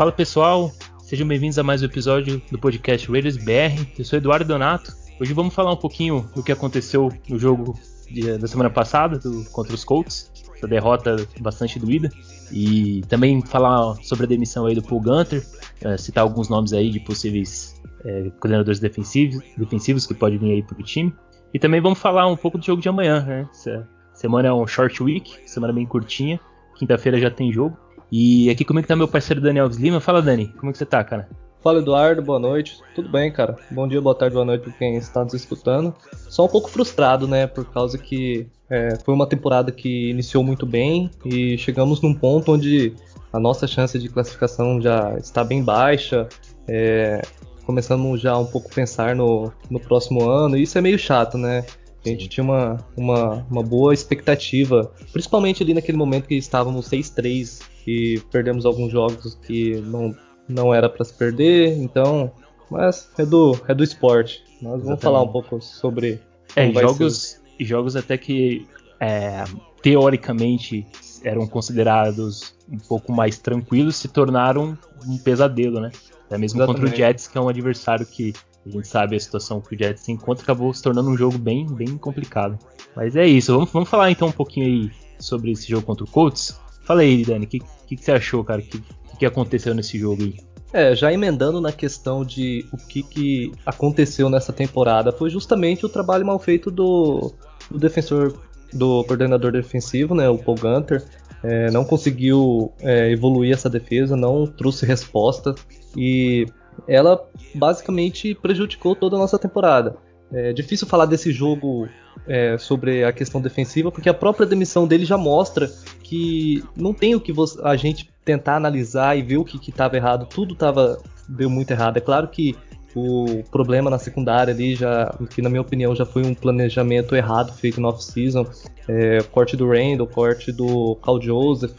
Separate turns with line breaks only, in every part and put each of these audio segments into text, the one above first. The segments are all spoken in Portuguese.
Fala pessoal, sejam bem-vindos a mais um episódio do podcast Raiders BR. Eu sou Eduardo Donato. Hoje vamos falar um pouquinho do que aconteceu no jogo de, da semana passada do, contra os Colts, essa derrota bastante doída, e também falar sobre a demissão aí do Paul Gunter, uh, citar alguns nomes aí de possíveis uh, coordenadores defensivos, defensivos que podem vir aí para o time. E também vamos falar um pouco do jogo de amanhã, né? Essa semana é um short week, semana bem curtinha. Quinta-feira já tem jogo. E aqui comigo tá meu parceiro Daniel Lima. Fala, Dani, como é que você tá, cara?
Fala, Eduardo, boa noite. Tudo bem, cara? Bom dia, boa tarde, boa noite para quem está nos escutando. Só um pouco frustrado, né? Por causa que é, foi uma temporada que iniciou muito bem e chegamos num ponto onde a nossa chance de classificação já está bem baixa. É, começamos já um pouco a pensar no, no próximo ano, e isso é meio chato, né? A gente tinha uma, uma, uma boa expectativa, principalmente ali naquele momento que estávamos 6-3 e perdemos alguns jogos que não, não era para se perder, então. Mas é do, é do esporte. Nós vamos Exatamente. falar um pouco sobre.
É, jogos, jogos até que é, teoricamente eram considerados um pouco mais tranquilos se tornaram um pesadelo, né? Até mesmo Exatamente. contra o Jets, que é um adversário que a gente sabe a situação que o Jets se encontra, acabou se tornando um jogo bem, bem complicado. Mas é isso, vamos, vamos falar então um pouquinho aí sobre esse jogo contra o Colts. Fala aí, Dani, o que, que, que, você achou, cara? O que, que aconteceu nesse jogo aí?
É, já emendando na questão de o que, que aconteceu nessa temporada, foi justamente o trabalho mal feito do, do defensor, do coordenador defensivo, né, o Paul Gunter. É, não conseguiu é, evoluir essa defesa, não trouxe resposta e ela basicamente prejudicou toda a nossa temporada. É difícil falar desse jogo é, sobre a questão defensiva, porque a própria demissão dele já mostra que não tem o que a gente tentar analisar e ver o que estava errado. Tudo tava, deu muito errado. É claro que o problema na secundária ali já, que na minha opinião já foi um planejamento errado feito no off-season. É, corte do Randall, corte do Cal Joseph,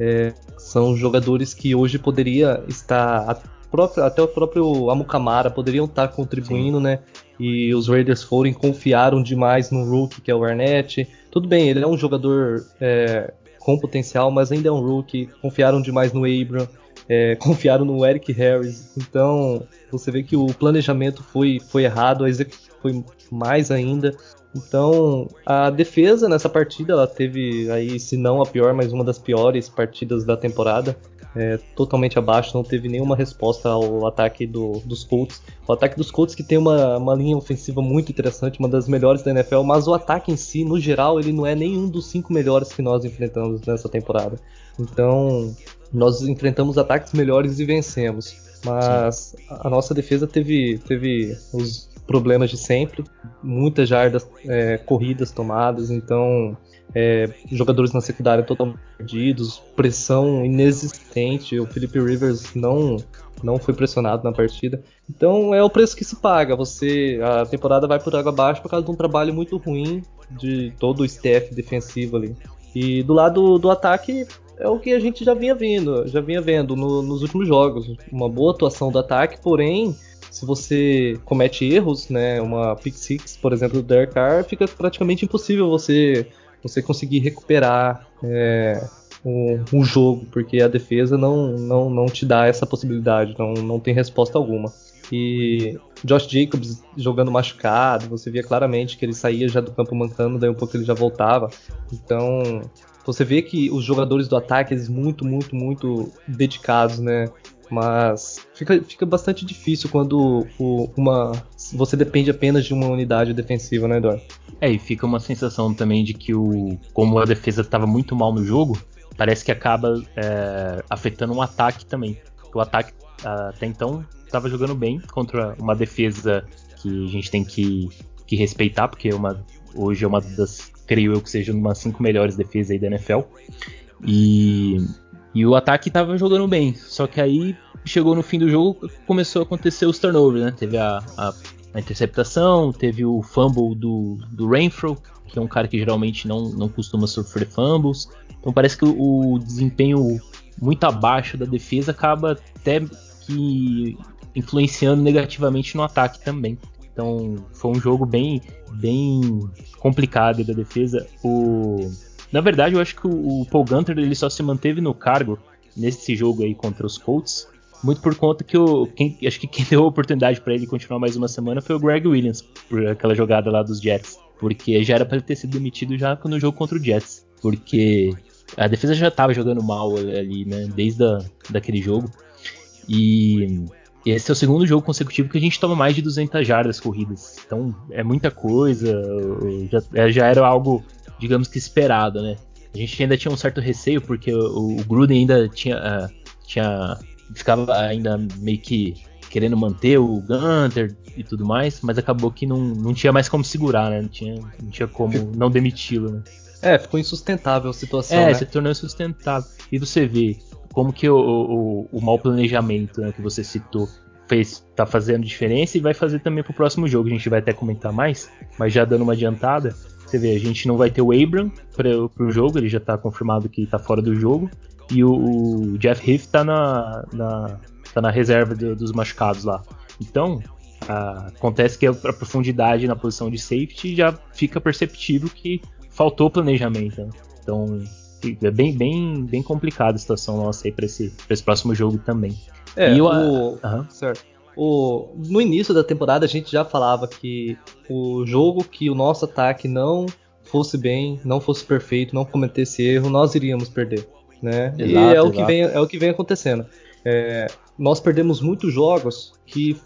é, são jogadores que hoje poderia estar próprio, até o próprio Amukamara poderiam estar contribuindo, Sim. né? E os Raiders foram confiaram demais no rookie que é o Arnett. Tudo bem, ele é um jogador é, com potencial, mas ainda é um rookie. Confiaram demais no Abram, é, confiaram no Eric Harris. Então você vê que o planejamento foi, foi errado, a execução foi mais ainda. Então, a defesa nessa partida, ela teve aí, se não a pior, mas uma das piores partidas da temporada é, totalmente abaixo, não teve nenhuma resposta ao ataque do, dos Colts. O ataque dos Colts que tem uma, uma linha ofensiva muito interessante, uma das melhores da NFL, mas o ataque em si, no geral, ele não é nenhum dos cinco melhores que nós enfrentamos nessa temporada. Então, nós enfrentamos ataques melhores e vencemos. Mas a nossa defesa teve, teve os problemas de sempre, muitas jardas é, corridas tomadas, então é, jogadores na secundária totalmente perdidos, pressão inexistente, o Felipe Rivers não não foi pressionado na partida. Então é o preço que se paga. Você a temporada vai por água abaixo por causa de um trabalho muito ruim de todo o staff defensivo ali. E do lado do ataque é o que a gente já vinha vendo, já vinha vendo no, nos últimos jogos, uma boa atuação do ataque, porém se você comete erros, né, uma pick six, por exemplo, do Derek Carr, fica praticamente impossível você você conseguir recuperar é, o, o, jogo, porque a defesa não, não, não te dá essa possibilidade, não, não tem resposta alguma. E Josh Jacobs jogando machucado, você via claramente que ele saía já do campo mancando, daí um pouco ele já voltava. Então, você vê que os jogadores do ataque, eles muito, muito, muito dedicados, né? Mas fica, fica bastante difícil quando o, uma, você depende apenas de uma unidade defensiva, né, Eduardo?
É, e fica uma sensação também de que o, como a defesa estava muito mal no jogo, parece que acaba é, afetando o ataque também. O ataque até então estava jogando bem contra uma defesa que a gente tem que, que respeitar, porque é uma, hoje é uma das, creio eu que seja uma das cinco melhores defesas aí da NFL. E e o ataque estava jogando bem, só que aí chegou no fim do jogo começou a acontecer os turnovers, né? Teve a, a, a interceptação, teve o fumble do, do Renfro, que é um cara que geralmente não, não costuma sofrer fumbles. Então parece que o, o desempenho muito abaixo da defesa acaba até que influenciando negativamente no ataque também. Então foi um jogo bem, bem complicado da defesa. O na verdade, eu acho que o, Paul Gunter ele só se manteve no cargo nesse jogo aí contra os Colts, muito por conta que o quem, acho que quem deu a oportunidade para ele continuar mais uma semana foi o Greg Williams, por aquela jogada lá dos Jets, porque já era para ele ter sido demitido já no jogo contra o Jets, porque a defesa já estava jogando mal ali, né, desde a, daquele jogo. E esse é o segundo jogo consecutivo que a gente toma mais de 200 jardas corridas. Então é muita coisa, já, é, já era algo, digamos que esperado, né? A gente ainda tinha um certo receio porque o, o Gruden ainda tinha, uh, tinha ficava ainda meio que querendo manter o Gunter e tudo mais, mas acabou que não, não tinha mais como segurar, né? Não tinha, não tinha como não demiti-lo, né?
É, ficou insustentável a situação.
É,
né?
se tornou insustentável. E você vê como que o, o, o mau planejamento né, que você citou fez, tá fazendo diferença e vai fazer também pro próximo jogo. A gente vai até comentar mais, mas já dando uma adiantada, você vê, a gente não vai ter o Abram para pro jogo, ele já tá confirmado que tá fora do jogo. E o, o Jeff Heath tá na, na, tá na reserva de, dos machucados lá. Então, a, acontece que a, a, profundidade na posição de safety já fica perceptível que faltou planejamento. Né? Então, é bem, bem, bem complicada a situação nossa aí para esse, esse próximo jogo também.
É, e o, uhum. certo. O, no início da temporada a gente já falava que o jogo que o nosso ataque não fosse bem, não fosse perfeito, não cometesse erro, nós iríamos perder. Né? Exato, e é exato. o, que vem, é o que vem acontecendo. É, nós perdemos muitos jogos que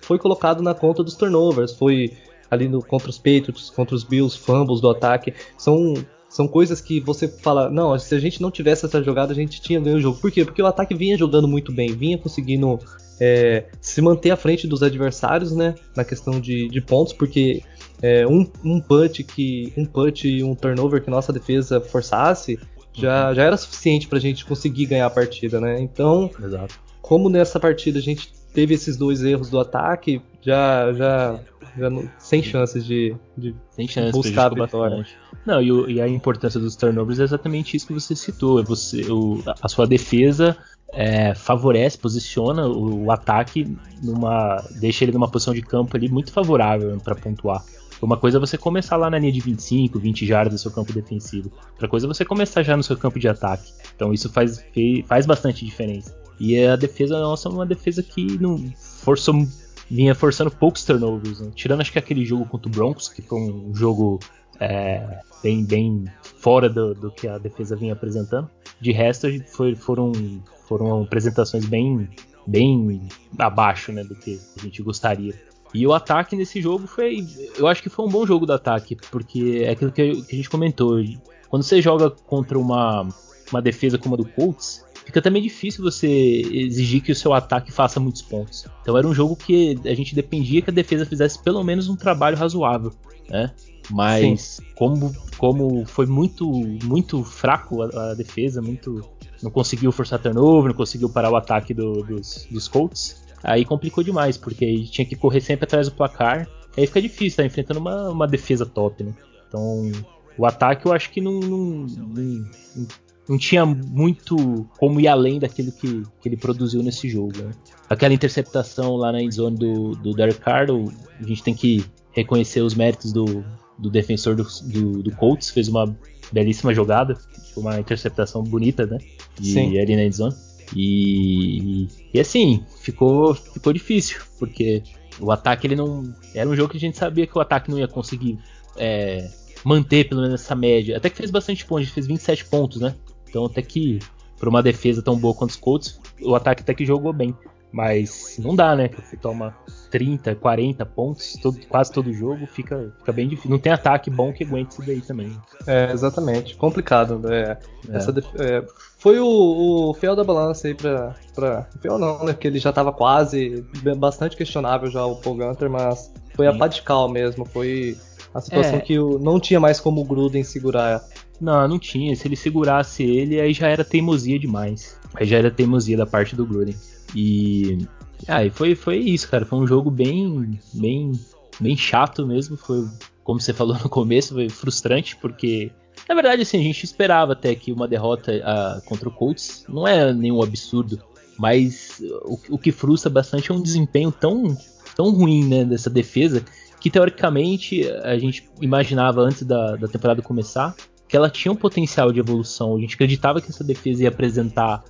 foi colocado na conta dos turnovers, foi ali no, contra os Patriots, contra os Bills, fumbles do ataque. São são coisas que você fala, não, se a gente não tivesse essa jogada, a gente tinha ganho o jogo. Por quê? Porque o ataque vinha jogando muito bem, vinha conseguindo é, se manter à frente dos adversários, né? Na questão de, de pontos, porque é, um, um punch que. Um punch e um turnover que nossa defesa forçasse já, já era suficiente pra gente conseguir ganhar a partida, né? Então, Exato. como nessa partida a gente teve esses dois erros do ataque, já, já já não, sem chances de, de
sem chances, buscar a vitória. Bastante. Não, e, e, a importância dos turnovers é exatamente isso que você citou. É você, o, a sua defesa é, favorece, posiciona o, o, ataque numa. deixa ele numa posição de campo ali muito favorável para pontuar. Uma coisa é você começar lá na linha de 25, 20 jardas do seu campo defensivo. Outra coisa é você começar já no seu campo de ataque. Então isso faz, faz bastante diferença. E a defesa nossa é uma defesa que não forçou vinha forçando poucos turnovers, né? tirando acho que aquele jogo contra o Broncos, que foi um jogo é, bem, bem fora do, do, que a defesa vinha apresentando. De resto, foi, foram, foram apresentações bem, bem abaixo né, do que a gente gostaria. E o ataque nesse jogo foi. Eu acho que foi um bom jogo do ataque, porque é aquilo que, que a gente comentou. Quando você joga contra uma, uma defesa como a do Colts, fica também difícil você exigir que o seu ataque faça muitos pontos. Então era um jogo que a gente dependia que a defesa fizesse pelo menos um trabalho razoável, né? Mas como, como foi muito muito fraco a, a, defesa, muito não conseguiu forçar turnover, não conseguiu parar o ataque do, dos, dos Colts, aí complicou demais, porque aí tinha que correr sempre atrás do placar. Aí fica difícil, tá enfrentando uma, uma defesa top, né? Então o ataque eu acho que não, não, não, não tinha muito como ir além daquilo que, que ele produziu nesse jogo. Né? Aquela interceptação lá na endzone do, do Derek Carr, a gente tem que reconhecer os méritos do, do defensor do, do, do Colts, fez uma belíssima jogada, uma interceptação bonita, né? De Sim. ali na endzone. E, e assim, ficou, ficou difícil, porque o ataque ele não. Era um jogo que a gente sabia que o ataque não ia conseguir é, manter pelo menos essa média. Até que fez bastante pontos, fez 27 pontos, né? Então até que para uma defesa tão boa quanto os Colts, o ataque até que jogou bem. Mas não dá, né? Você toma 30, 40 pontos todo, quase todo jogo, fica, fica bem difícil. Não tem ataque bom que aguente isso daí também.
É, exatamente. Complicado. Né? É. Def... é, foi o, o fiel da balança aí pra, pra. Fiel não, né? Porque ele já tava quase. Bastante questionável já o Paul Gunter, mas foi Sim. a Padical mesmo. Foi a situação é. que não tinha mais como o Gruden segurar
não, não tinha. Se ele segurasse ele, aí já era teimosia demais. Aí já era teimosia da parte do Gruden. E. Ah, e foi, foi isso, cara. Foi um jogo bem, bem, bem chato mesmo. Foi, como você falou no começo, foi frustrante, porque. Na verdade, assim, a gente esperava até que uma derrota uh, contra o Colts não é nenhum absurdo. Mas o, o que frustra bastante é um desempenho tão, tão ruim né, dessa defesa que teoricamente a gente imaginava antes da, da temporada começar que ela tinha um potencial de evolução. A gente acreditava que essa defesa ia apresentar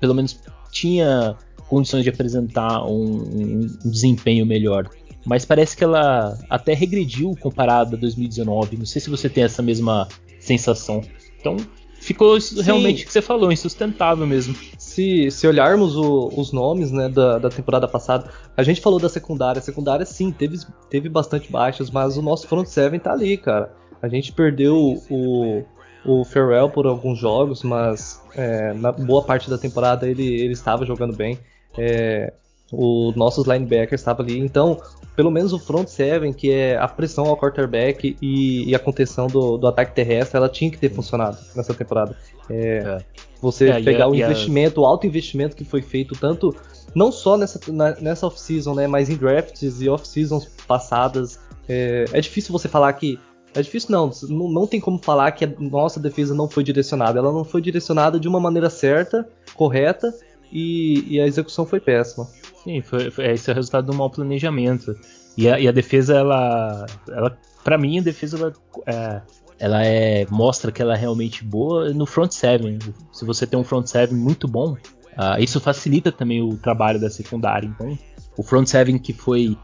pelo menos tinha condições de apresentar um, um, desempenho melhor. Mas parece que ela até regrediu comparado a 2019. Não sei se você tem essa mesma sensação. Então, ficou Sim. realmente o que você falou, insustentável mesmo.
Se, se olharmos o, os nomes né, da, da temporada passada, a gente falou da secundária. A secundária, sim, teve, teve bastante baixas, mas o nosso front seven tá ali, cara. A gente perdeu o, o Farrell por alguns jogos, mas é, na boa parte da temporada ele, ele estava jogando bem. É, os nossos linebackers estavam ali. Então, pelo menos o front seven, que é a pressão ao quarterback e, e a contenção do, do, ataque terrestre, ela tinha que ter funcionado nessa temporada. É, é. Você é, pegar o investimento, o alto investimento que foi feito, tanto não só nessa, na, nessa off-season, né, mas em drafts e off-seasons passadas. É, é, difícil você falar que. É difícil não, não, não tem como falar que a nossa defesa não foi direcionada. Ela não foi direcionada de uma maneira certa, correta, e, e a execução foi péssima.
Sim, foi, foi, esse é o resultado do mau planejamento. E a, e a defesa, ela, ela para mim, a defesa ela, é, ela é, mostra que ela é realmente boa no front seven. Se você tem um front seven muito bom, uh, isso facilita também o trabalho da secundária. Então, o front seven que foi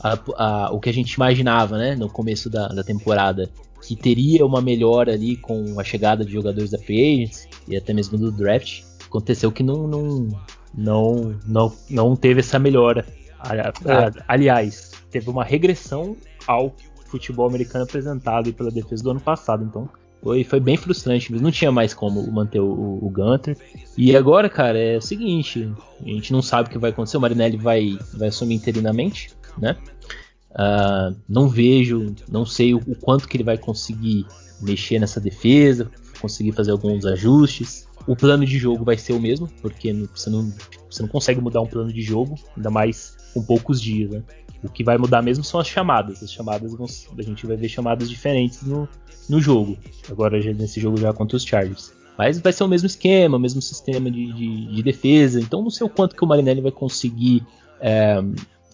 a, a, o que a gente imaginava, né, no começo da, da, temporada, que teria uma melhora ali com a chegada de jogadores da free agents e até mesmo do draft, aconteceu que não, não, não, não, não teve essa melhora. É. Aliás, teve uma regressão ao futebol americano apresentado pela defesa do ano passado. Então, foi, foi bem frustrante, mas não tinha mais como manter o, o Gunter. E agora, cara, é o seguinte: a gente não sabe o que vai acontecer. O Marinelli vai, vai assumir interinamente, né? Uh, não vejo, não sei o, o, quanto que ele vai conseguir mexer nessa defesa, conseguir fazer alguns ajustes. O plano de jogo vai ser o mesmo, porque você não, você não consegue mudar um plano de jogo, ainda mais com poucos dias, né? O que vai mudar mesmo são as chamadas. As chamadas vão, a gente vai ver chamadas diferentes no, no jogo. Agora nesse jogo já contra os Chargers. Mas vai ser o mesmo esquema, o mesmo sistema de, de, de defesa. Então não sei o quanto que o Marinelli vai conseguir é,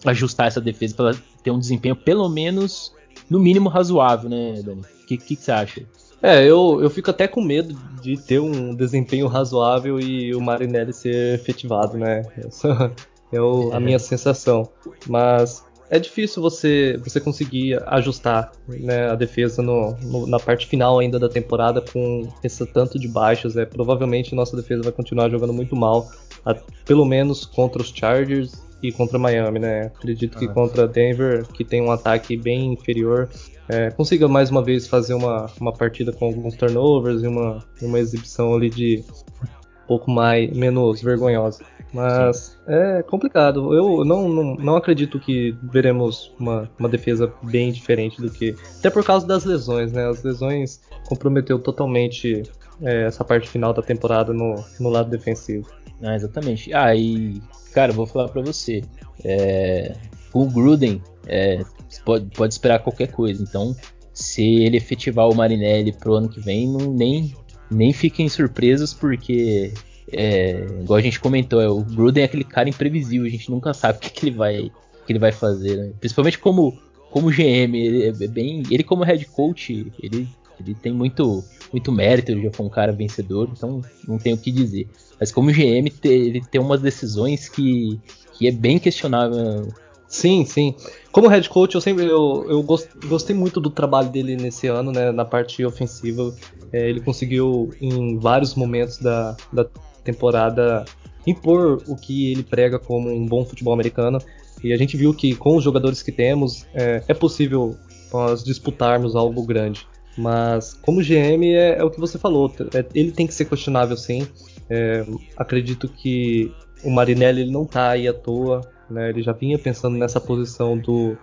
ajustar essa defesa para ter um desempenho pelo menos no mínimo razoável, né, Dani? O que, que, que, você acha?
É, eu, eu fico até com medo de ter um desempenho razoável e o Marinelli ser efetivado, né? Essa é o, a minha sensação. Mas é difícil você, você conseguir ajustar né, a defesa no, no, na parte final ainda da temporada com esse tanto de baixas. É, provavelmente nossa defesa vai continuar jogando muito mal, a, pelo menos contra os Chargers e contra Miami, né? Acredito que ah, contra Denver, que tem um ataque bem inferior, é, consiga mais uma vez fazer uma, uma partida com alguns turnovers e uma, uma exibição ali de um pouco mais menos vergonhosa. Mas é complicado. Eu não, não, não acredito que veremos uma, uma defesa bem diferente do que. Até por causa das lesões, né? As lesões comprometeu totalmente é, essa parte final da temporada no, no lado defensivo.
Ah, exatamente. Ah, e, cara, vou falar para você. É, o Gruden é, pode, pode esperar qualquer coisa. Então, se ele efetivar o Marinelli pro ano que vem, não, nem, nem fiquem surpresos, porque, é, igual a gente comentou, é, o Gruden é aquele cara imprevisível, a gente nunca sabe o que, que ele vai que ele vai fazer, né? Principalmente como, como GM, ele é bem. Ele como head coach, ele, ele tem muito, muito mérito, ele já foi um cara vencedor, então não tem o que dizer. Mas como GM, ele tem umas decisões que, que é bem questionável
Sim, sim. Como head coach, eu sempre eu, eu gostei muito do trabalho dele nesse ano, né, na parte ofensiva. É, ele conseguiu, em vários momentos da, da temporada, impor o que ele prega como um bom futebol americano. E a gente viu que com os jogadores que temos, é, é possível nós disputarmos algo grande. Mas como GM é, é o que você falou, é, ele tem que ser questionável sim. É, acredito que o Marinelli ele não está aí à toa. Né? Ele já vinha pensando nessa posição do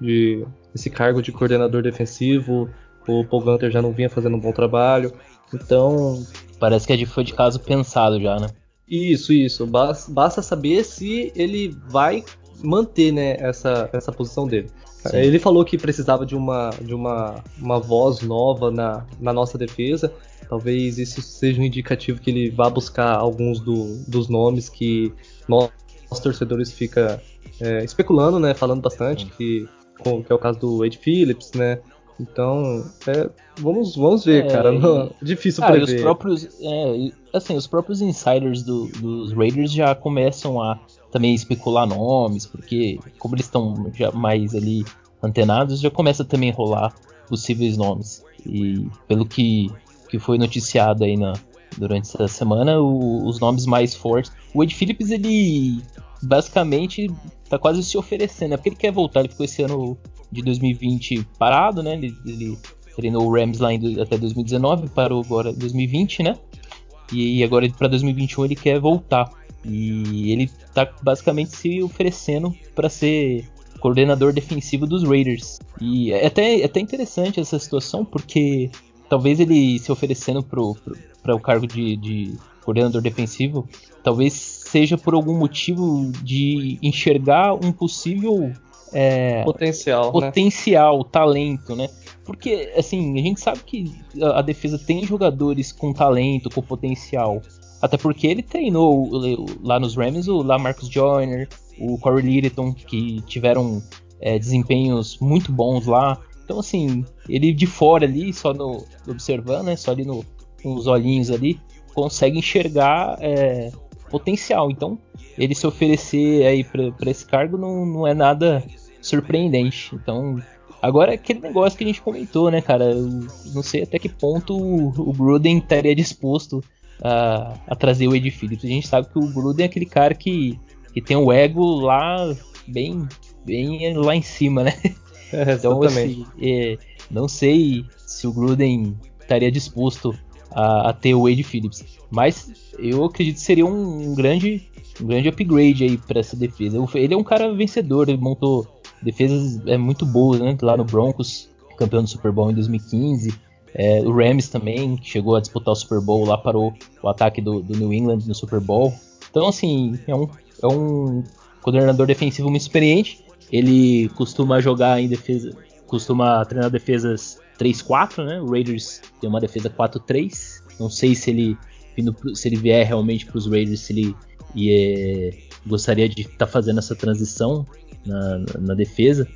de esse cargo de coordenador defensivo. O Paul Gunter já não vinha fazendo um bom trabalho. Então.
Parece que foi de caso pensado já, né?
Isso, isso. Basta saber se ele vai manter né, essa, essa posição dele. Sim. Ele falou que precisava de uma, de uma, uma voz nova na, na nossa defesa. Talvez isso seja um indicativo que ele vá buscar alguns do, dos nomes que nós os torcedores ficam é, especulando, né? Falando bastante, que, que é o caso do Wade Phillips, né? Então, é, vamos, vamos ver, é, cara. Não, difícil
cara,
prever.
Os próprios, é, assim, os próprios insiders do, dos Raiders já começam a também especular nomes, porque como eles estão já mais ali antenados, já começa também a rolar possíveis nomes. E pelo que, que foi noticiado aí na, durante essa semana, o, os nomes mais fortes. O Ed Phillips, ele basicamente tá quase se oferecendo, é porque ele quer voltar, ele ficou esse ano de 2020 parado, né? Ele, ele treinou o Rams lá em, até 2019, parou agora em 2020, né? E agora para 2021 ele quer voltar. E ele tá basicamente se oferecendo para ser coordenador defensivo dos Raiders. E é até, é até interessante essa situação, porque talvez ele se oferecendo para o cargo de, de coordenador defensivo, talvez seja por algum motivo de enxergar um possível é,
potencial,
né? potencial, né? talento, né? Porque assim a gente sabe que a, a, defesa tem jogadores com talento, com potencial. Até porque ele treinou lá nos Rams o Lamarcus Joyner, o Corey Littleton, que tiveram é, desempenhos muito bons lá. Então, assim, ele de fora ali, só no observando, né, só ali no, com os olhinhos ali, consegue enxergar é, potencial. Então, ele se oferecer aí para esse cargo não, não é nada surpreendente. Então, agora é aquele negócio que a gente comentou, né, cara? Eu não sei até que ponto o, o Gruden estaria disposto a, a, trazer o Ed Phillips. A gente sabe que o Gruden é aquele cara que, que tem o ego lá bem, bem lá em cima, né?
É, então, assim,
é, não sei se o Gruden estaria disposto a, a ter o Wade Phillips. Mas eu acredito que seria um, grande, um grande upgrade aí para essa defesa. Ele é um cara vencedor, ele montou defesas é, muito boas, né? Lá no Broncos, campeão do Super Bowl em 2015. É, o Rams também, que chegou a disputar o Super Bowl, lá parou o ataque do, do New England no Super Bowl. Então, assim, é um, é um coordenador defensivo muito experiente. Ele costuma jogar em defesa, costuma treinar defesas 3-4, né? O Raiders tem uma defesa 4-3. Não sei se ele se ele vier realmente para os Raiders, se ele é, gostaria de estar tá fazendo essa transição na, na, na defesa.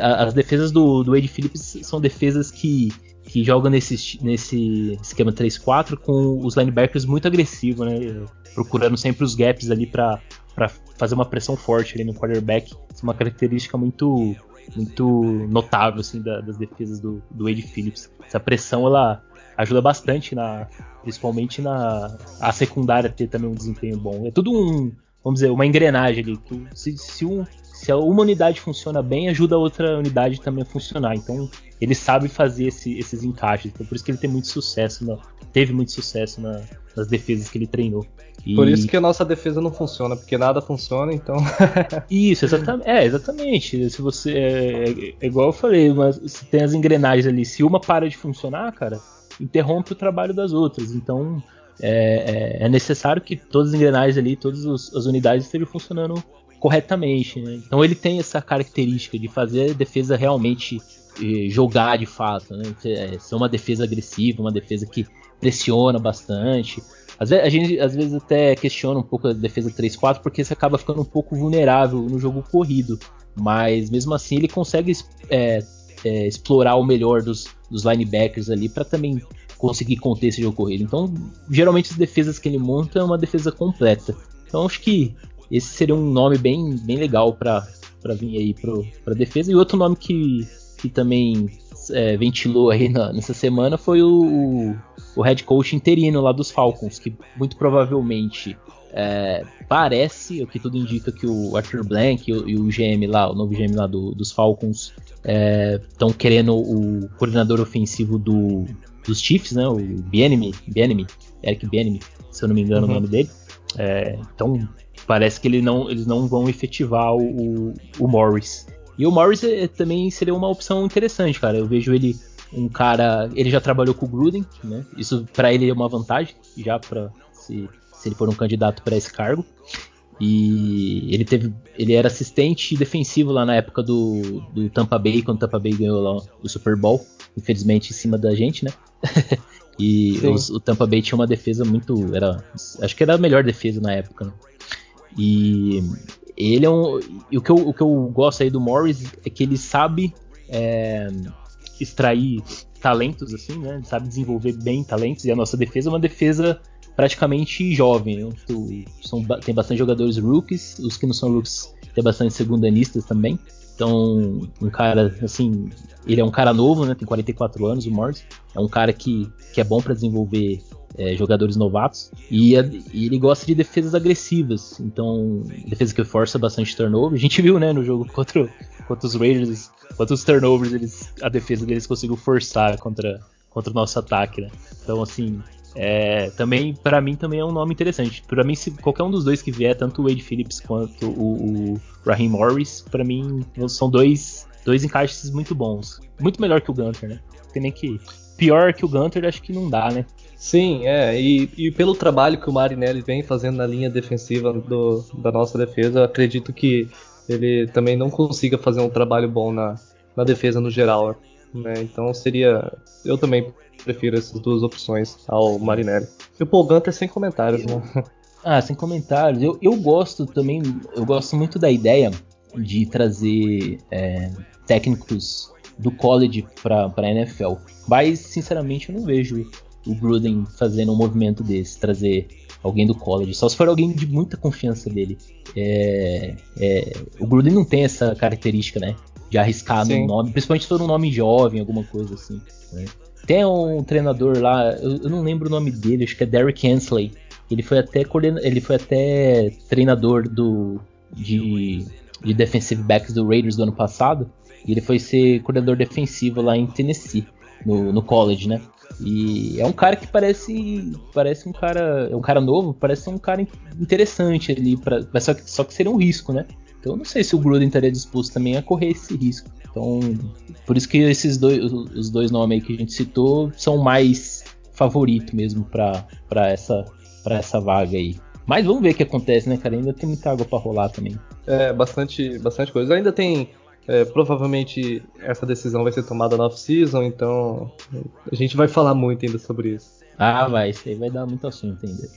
As defesas do, do Wade Phillips são defesas que, que jogam nesse, nesse esquema 3-4 com os linebackers muito agressivos, né? Procurando sempre os gaps ali para fazer uma pressão forte ali no quarterback. Isso é uma característica muito muito notável assim da, das defesas do, do Wade Phillips. Essa pressão ela ajuda bastante na principalmente na a secundária ter também um desempenho bom. É tudo um, vamos dizer, uma engrenagem ali. Se, se, um, se uma unidade funciona bem, ajuda a outra unidade também a funcionar. Então ele sabe fazer esse, esses encaixes. Então, por isso que ele tem muito sucesso, na, teve muito sucesso na, nas defesas que ele treinou.
E... Por isso que a nossa defesa não funciona, porque nada funciona, então.
isso, exatamente. É, exatamente. Se você. É, é, é igual eu falei, mas se tem as engrenagens ali, se uma para de funcionar, cara, interrompe o trabalho das outras. Então é, é, é necessário que todas as engrenagens ali, todas as unidades estejam funcionando corretamente. Né? Então ele tem essa característica de fazer a defesa realmente eh, jogar de fato, né? É, ser uma defesa agressiva, uma defesa que pressiona bastante. Às vezes, a gente às vezes até questiona um pouco a defesa 3-4 porque você acaba ficando um pouco vulnerável no jogo corrido. Mas mesmo assim ele consegue é, é, explorar o melhor dos, dos linebackers ali para também conseguir conter esse jogo corrido. Então, geralmente as defesas que ele monta é uma defesa completa. Então acho que esse seria um nome bem, bem legal para vir aí para defesa. E outro nome que, que também é, ventilou aí na, nessa semana foi o, o head coach interino lá dos Falcons, que muito provavelmente é, parece, o que tudo indica que o Arthur Blank e o, e o GM lá, o novo GM lá do, dos Falcons, estão é, querendo o coordenador ofensivo do, dos Chiefs, né? O Bienemy, Bienemy, Eric Bienemy, se eu não me engano uhum. o nome dele. É, então parece que ele não, eles não vão efetivar o, o Morris. E o Morris é, também seria uma opção interessante, cara. Eu vejo ele um cara, ele já trabalhou com o Gruden, né? Isso para ele é uma vantagem, já para se, se ele for um candidato para esse cargo. E ele teve, ele era assistente defensivo lá na época do, do Tampa Bay, quando o Tampa Bay ganhou lá o Super Bowl, infelizmente em cima da gente, né? e os, o Tampa Bay tinha uma defesa muito, era, acho que era a melhor defesa na época. Né? E ele é um. O que, eu, o que eu gosto aí do Morris é que ele sabe é, extrair talentos, assim, né? Sabe desenvolver bem talentos. E a nossa defesa é uma defesa praticamente jovem. Né? São, tem bastante jogadores rookies, os que não são rookies tem bastante segundanistas também. Então, um cara, assim, ele é um cara novo, né? Tem 44 anos, o Morris. É um cara que, que é bom para desenvolver é, jogadores novatos. E, é, e, ele gosta de defesas agressivas. Então, defesa que força bastante turnover. A gente viu, né, no jogo contra, contra os Raiders, quantos turnovers eles, a defesa deles conseguiu forçar contra, contra o nosso ataque, né? Então, assim, é, também, para mim, também é um nome interessante. Para mim, se qualquer um dos dois que vier, tanto o Wade Phillips quanto o, o Raheem Morris, para mim, são dois, dois encaixes muito bons. Muito melhor que o Gunter, né? Tem nem que. Pior que o Gunter, acho que não dá, né?
Sim, é. E, e pelo trabalho que o Marinelli vem fazendo na linha defensiva do, da nossa defesa, acredito que ele também não consiga fazer um trabalho bom na, na defesa no geral. Né? Então seria. Eu também prefiro essas duas opções ao Marinelli. E o Paul Gunter sem comentários, né?
Ah, sem comentários. Eu, eu gosto também, eu gosto muito da ideia de trazer é, técnicos do college para a NFL. Mas, sinceramente, eu não vejo o Gruden fazendo um movimento desse, trazer alguém do college. Só se for alguém de muita confiança dele. É, é, o Gruden não tem essa característica, né? De arriscar Sim. no nome, principalmente se for um nome jovem, alguma coisa assim. Né? Tem um treinador lá, eu, eu, não lembro o nome dele, acho que é Derek Hensley. Ele foi até ele foi até treinador do de, de defensive backs do Raiders do ano passado. E ele foi ser coordenador defensivo lá em Tennessee, no, no college, né? E é um cara que parece parece um cara é um cara novo, parece um cara interessante ali para só que só que seria um risco, né? Então eu não sei se o Gruden estaria disposto também a correr esse risco. Então, por isso que esses dois, os dois nomes aí que a gente citou são mais favorito mesmo para essa, pra essa vaga aí. Mas vamos ver o que acontece, né, cara? Ainda tem muita água para rolar também.
É, bastante, bastante coisa. Ainda tem. É, provavelmente essa decisão vai ser tomada na off-season, então a gente vai falar muito ainda sobre isso.
Ah, vai, isso aí vai dar muito assunto ainda.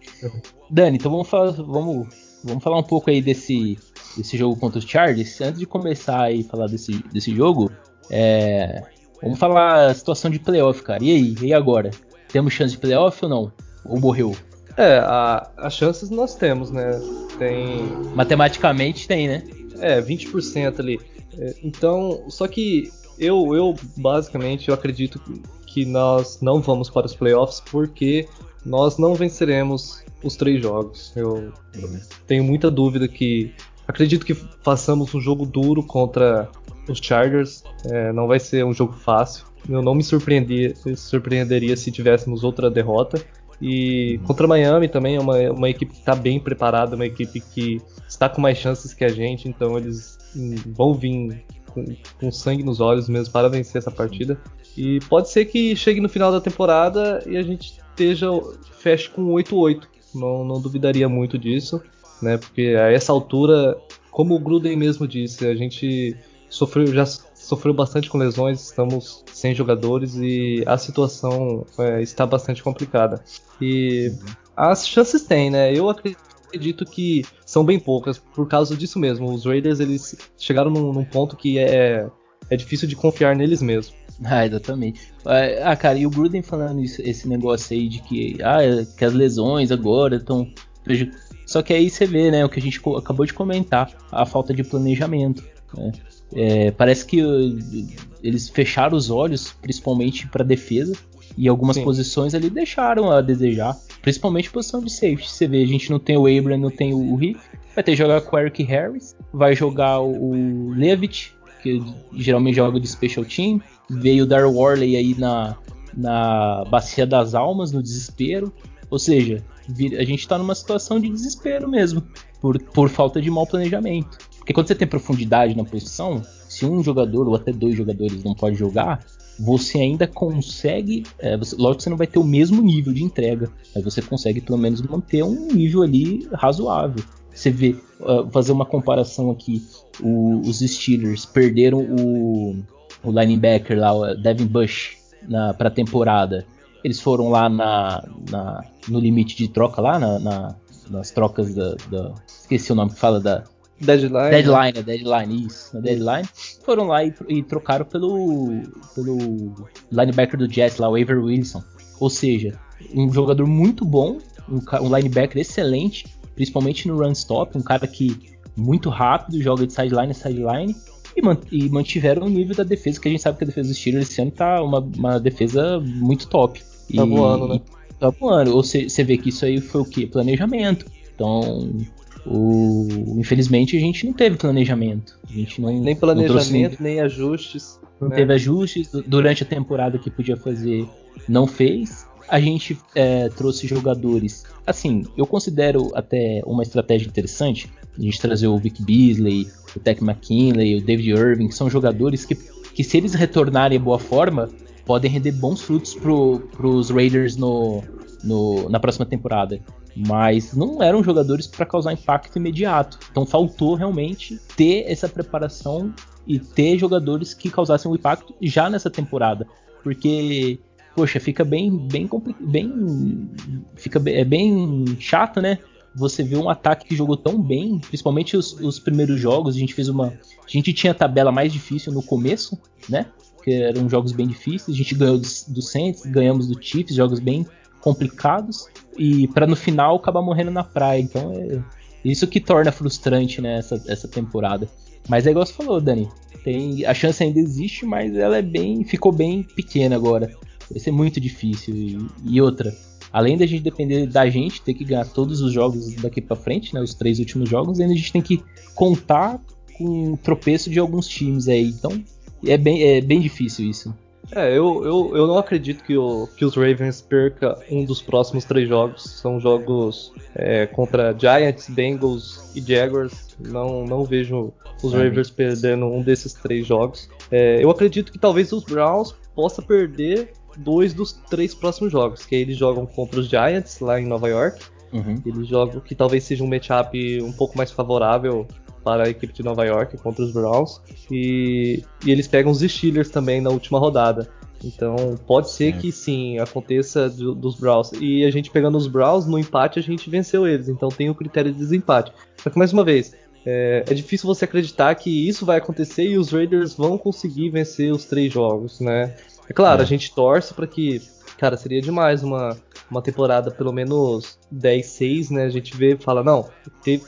Dani, então vamos falar, vamos, vamos falar um pouco aí desse, desse jogo contra os Chargers, antes de começar aí falar desse, desse jogo, é, vamos falar a situação de playoff, cara. E aí, e agora? Temos chance de playoff ou não? Ou morreu?
É, as chances nós temos, né? Tem.
Matematicamente tem, né?
É, 20% ali. É, então, só que eu, eu basicamente eu acredito que nós não vamos para os playoffs porque nós não venceremos os três jogos. Eu tenho muita dúvida que Acredito que façamos um jogo duro contra os Chargers. É, não vai ser um jogo fácil. Eu não me surpreenderia se tivéssemos outra derrota. E contra Miami também é uma, uma equipe que está bem preparada, uma equipe que está com mais chances que a gente, então eles vão vir com, com sangue nos olhos mesmo para vencer essa partida. E pode ser que chegue no final da temporada e a gente esteja feche com 8-8. Não, não duvidaria muito disso né? Porque a essa altura, como o Gruden mesmo disse, a gente sofreu já sofreu bastante com lesões, estamos sem jogadores e a situação é, está bastante complicada. E as chances tem, né? Eu acredito que são bem poucas por causa disso mesmo. Os Raiders eles chegaram num, num ponto que é, é difícil de confiar neles mesmo.
Ah, exatamente. Ah, cara, e o Gruden falando isso, esse negócio aí de que, ah, que as lesões agora estão só que aí você vê, né, o que a gente acabou de comentar, a falta de planejamento. Né? É, parece que uh, eles fecharam os olhos, principalmente para defesa, e algumas Sim. posições ali deixaram a desejar, principalmente posição de safety. Você vê, a gente não tem o Abram, não tem o Rick, vai ter que jogar com o Eric Harris, vai jogar o Levitt, que geralmente joga de special team, veio o Dar Warley aí na, na Bacia das Almas, no desespero. Ou seja, a gente tá numa situação de desespero mesmo, por, por falta de mau planejamento. Porque quando você tem profundidade na posição, se um jogador ou até dois jogadores não pode jogar, você ainda consegue. É, você, lógico que você não vai ter o mesmo nível de entrega, mas você consegue pelo menos manter um nível ali razoável. Você vê, uh, fazer uma comparação aqui: o, os Steelers perderam o, o linebacker lá, o Devin Bush, para a temporada eles foram lá na, na, no limite de troca lá, na, na, nas trocas da, da, Esqueci o nome que fala da.
Deadline.
Deadline, é deadline, isso. Na deadline. foram lá e, e trocaram pelo, pelo linebacker do Jets lá, o Aver Wilson. Ou seja, um jogador muito bom, um, um linebacker excelente, principalmente no run stop, um cara que muito rápido, joga de sideline a sideline, e, mantiveram o nível da defesa, que a gente sabe que a defesa dos Steelers esse ano tá uma, uma defesa muito top.
Tá e, voando, né?
Tá voando. Ou você vê que isso aí foi o quê? Planejamento. Então, o, infelizmente a gente não teve planejamento. A gente não,
nem planejamento, não nem ajustes.
Não né? teve ajustes. Durante a temporada que podia fazer, não fez. A gente é, trouxe jogadores. Assim, eu considero até uma estratégia interessante. A gente trazer o Vic Beasley, o Tech McKinley, o David Irving, que são jogadores que, que se eles retornarem em boa forma, podem render bons frutos para os Raiders no, no, na próxima temporada. Mas não eram jogadores para causar impacto imediato. Então faltou realmente ter essa preparação e ter jogadores que causassem um impacto já nessa temporada. Porque, poxa, fica bem, bem, bem, fica bem, é bem chato, né? Você vê um ataque que jogou tão bem, principalmente os, os primeiros jogos. A gente fez uma, a gente tinha a tabela mais difícil no começo, né? Que eram jogos bem difíceis. A gente ganhou do, do Saints, ganhamos do Chiefs, jogos bem complicados e para no final acabar morrendo na praia. Então é isso que torna frustrante né, essa, essa temporada. Mas é igual você falou, Dani. Tem, a chance ainda existe, mas ela é bem. ficou bem pequena agora. Vai ser muito difícil. E, e outra, além da gente depender da gente ter que ganhar todos os jogos daqui para frente, né, os três últimos jogos, ainda a gente tem que contar com o tropeço de alguns times aí. Então é bem, é bem difícil isso.
É, eu, eu, eu não acredito que, o, que os Ravens perca um dos próximos três jogos. São jogos é, contra Giants, Bengals e Jaguars. Não, não vejo os Ravens perdendo um desses três jogos. É, eu acredito que talvez os Browns possa perder dois dos três próximos jogos, que eles jogam contra os Giants lá em Nova York. Uhum. Eles jogam que talvez seja um matchup um pouco mais favorável para a equipe de Nova York contra os Browns. E, e eles pegam os Steelers também na última rodada. Então pode ser que sim aconteça do, dos Browns. E a gente pegando os Browns, no empate a gente venceu eles. Então tem o critério de desempate. Só que mais uma vez, é, é, difícil você acreditar que isso vai acontecer e os Raiders vão conseguir vencer os três jogos, né? É claro, é. a gente torce para que cara, seria demais uma, uma temporada pelo menos 10-6, né? A gente vê e fala, não,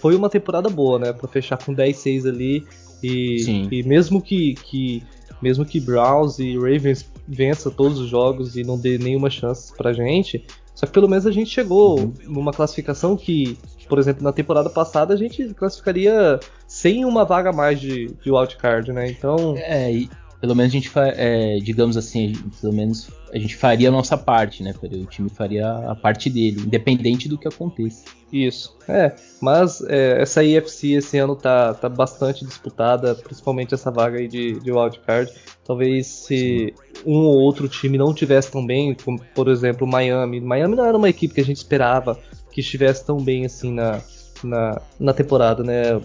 foi uma temporada boa, né? Pra fechar com 10-6 ali. E, e, mesmo que, que mesmo que Browns e Ravens vença todos os jogos e não dê nenhuma chance pra gente, só que pelo menos a gente chegou uhum. numa classificação que, por exemplo, na temporada passada a gente classificaria sem uma vaga mais de, de wildcard, né? Então.
É, e pelo menos a gente, é, digamos assim, pelo menos a gente faria a nossa parte, né? O time faria a parte dele, independente do que aconteça.
Isso. É, mas é, essa IFC esse ano tá, tá bastante disputada, principalmente essa vaga aí de, de wildcard. Talvez se Sim. um ou outro time não tivesse tão bem, como por exemplo o Miami. Miami não era uma equipe que a gente esperava que estivesse tão bem assim na, na, na temporada, né?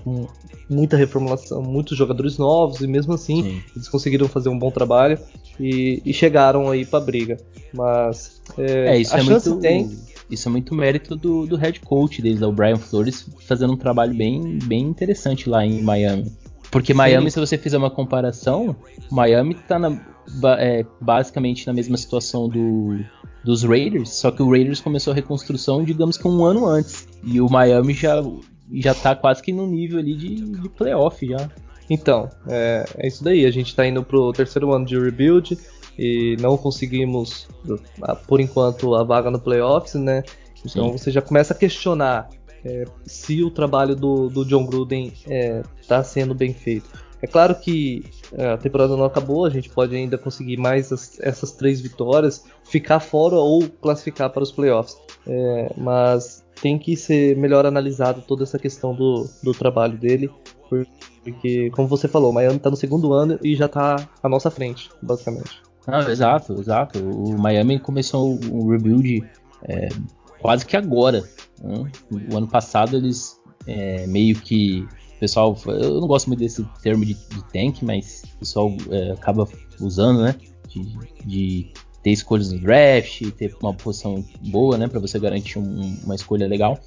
Muita reformulação, muitos jogadores novos, e mesmo assim Sim. eles conseguiram fazer um bom trabalho e, e chegaram aí pra briga. Mas
é, é isso a é chance muito, tem. Isso é muito mérito do, do head coach deles, o Brian Flores, fazendo um trabalho bem, bem interessante lá em Miami. Porque Miami, Sim. se você fizer uma comparação, Miami tá na, é, basicamente na mesma situação do, dos Raiders, só que o Raiders começou a reconstrução, digamos que um ano antes. E o Miami já, já tá quase que no nível ali de, de playoff já.
Então, é, é isso daí. A gente tá indo pro terceiro ano de rebuild e não conseguimos, por enquanto, a vaga no playoffs, né? Então Sim. você já começa a questionar é, se o trabalho do, do John Gruden está é, sendo bem feito. É claro que é, a temporada não acabou, a gente pode ainda conseguir mais as, essas três vitórias, ficar fora ou classificar para os playoffs. É, mas tem que ser melhor analisado toda essa questão do, do trabalho dele, porque, como você falou, o Miami está no segundo ano e já está à nossa frente, basicamente.
Exato, exato. O Miami começou um rebuild é, quase que agora. Né? O ano passado eles é, meio que pessoal, eu não gosto muito desse termo de, de tank, mas o pessoal é, acaba usando, né? De, de, ter escolhas no draft, ter uma posição boa, né? Para você garantir um, uma escolha legal.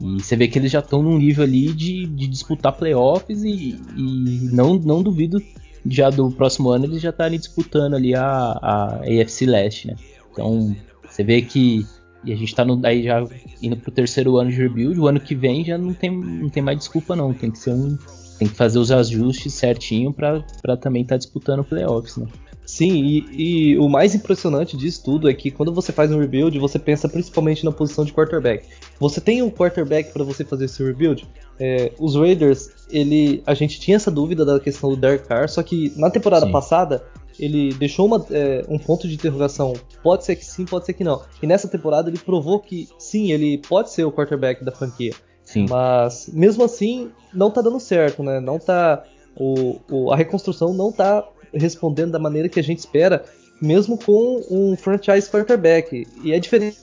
E você vê que eles já estão num nível ali de, de disputar playoffs e, e, não, não duvido já do próximo ano eles já estarem disputando ali a, a AFC Leste, né? Então você vê que e a gente tá no, aí já indo pro terceiro ano de rebuild, o ano que vem já não tem, não tem mais desculpa não, tem que ser um tem que fazer os ajustes certinho para também estar tá disputando playoffs, né?
Sim, e, e, o mais impressionante disso tudo é que quando você faz um rebuild, você pensa principalmente na posição de quarterback. Você tem um quarterback para você fazer esse rebuild? É, os Raiders, ele, a gente tinha essa dúvida da questão do Derek Carr, só que na temporada sim. passada ele deixou uma, é, um ponto de interrogação. Pode ser que sim, pode ser que não. E nessa temporada ele provou que sim, ele pode ser o quarterback da franquia. Sim. Mas mesmo assim não tá dando certo, né? Não tá o, o, a reconstrução não tá respondendo da maneira que a gente espera, mesmo com um franchise quarterback. E é diferente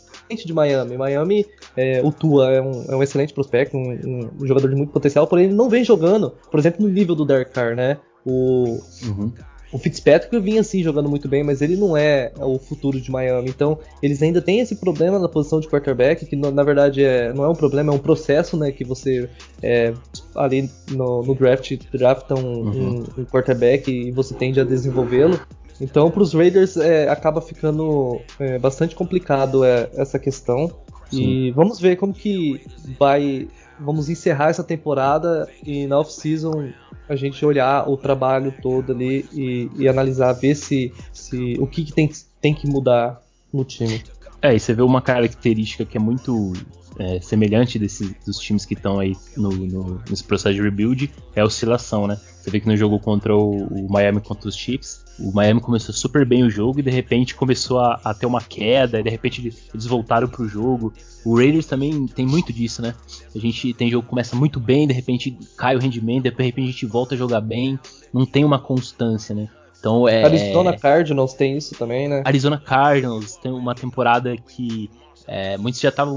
de Miami. Miami, é, o Tua é um, é um excelente prospecto, um, um, jogador de muito potencial, porém ele não vem jogando, por exemplo, no nível do Derek Carr, né? O, uhum. O Fitzpatrick vinha assim jogando muito bem, mas ele não é o futuro de Miami. Então, eles ainda têm esse problema na posição de quarterback, que na verdade é, não é um problema, é um processo, né? Que você é, ali no, no, draft drafta um, uhum. um, um quarterback e você tende a desenvolvê-lo. Então, para os Raiders é, acaba ficando é, bastante complicado é, essa questão. Sim. E vamos ver como que vai. Vamos encerrar essa temporada e na off-season a gente olhar o trabalho todo ali e, e analisar, ver se, se o que, que tem, tem que mudar no time.
É, e você vê uma característica que é muito é, semelhante desse, dos times que estão aí no, no, nesse processo de rebuild é a oscilação, né? Você vê que no jogo contra o, o, Miami contra os Chiefs, o Miami começou super bem o jogo e de repente começou a, a ter uma queda, e de repente eles voltaram pro jogo. O Raiders também tem muito disso, né? A gente tem jogo que começa muito bem, de repente cai o rendimento, de repente a gente volta a jogar bem, não tem uma constância, né? Então é.
Arizona Cardinals tem isso também, né?
Arizona Cardinals tem uma temporada que é, muitos já estavam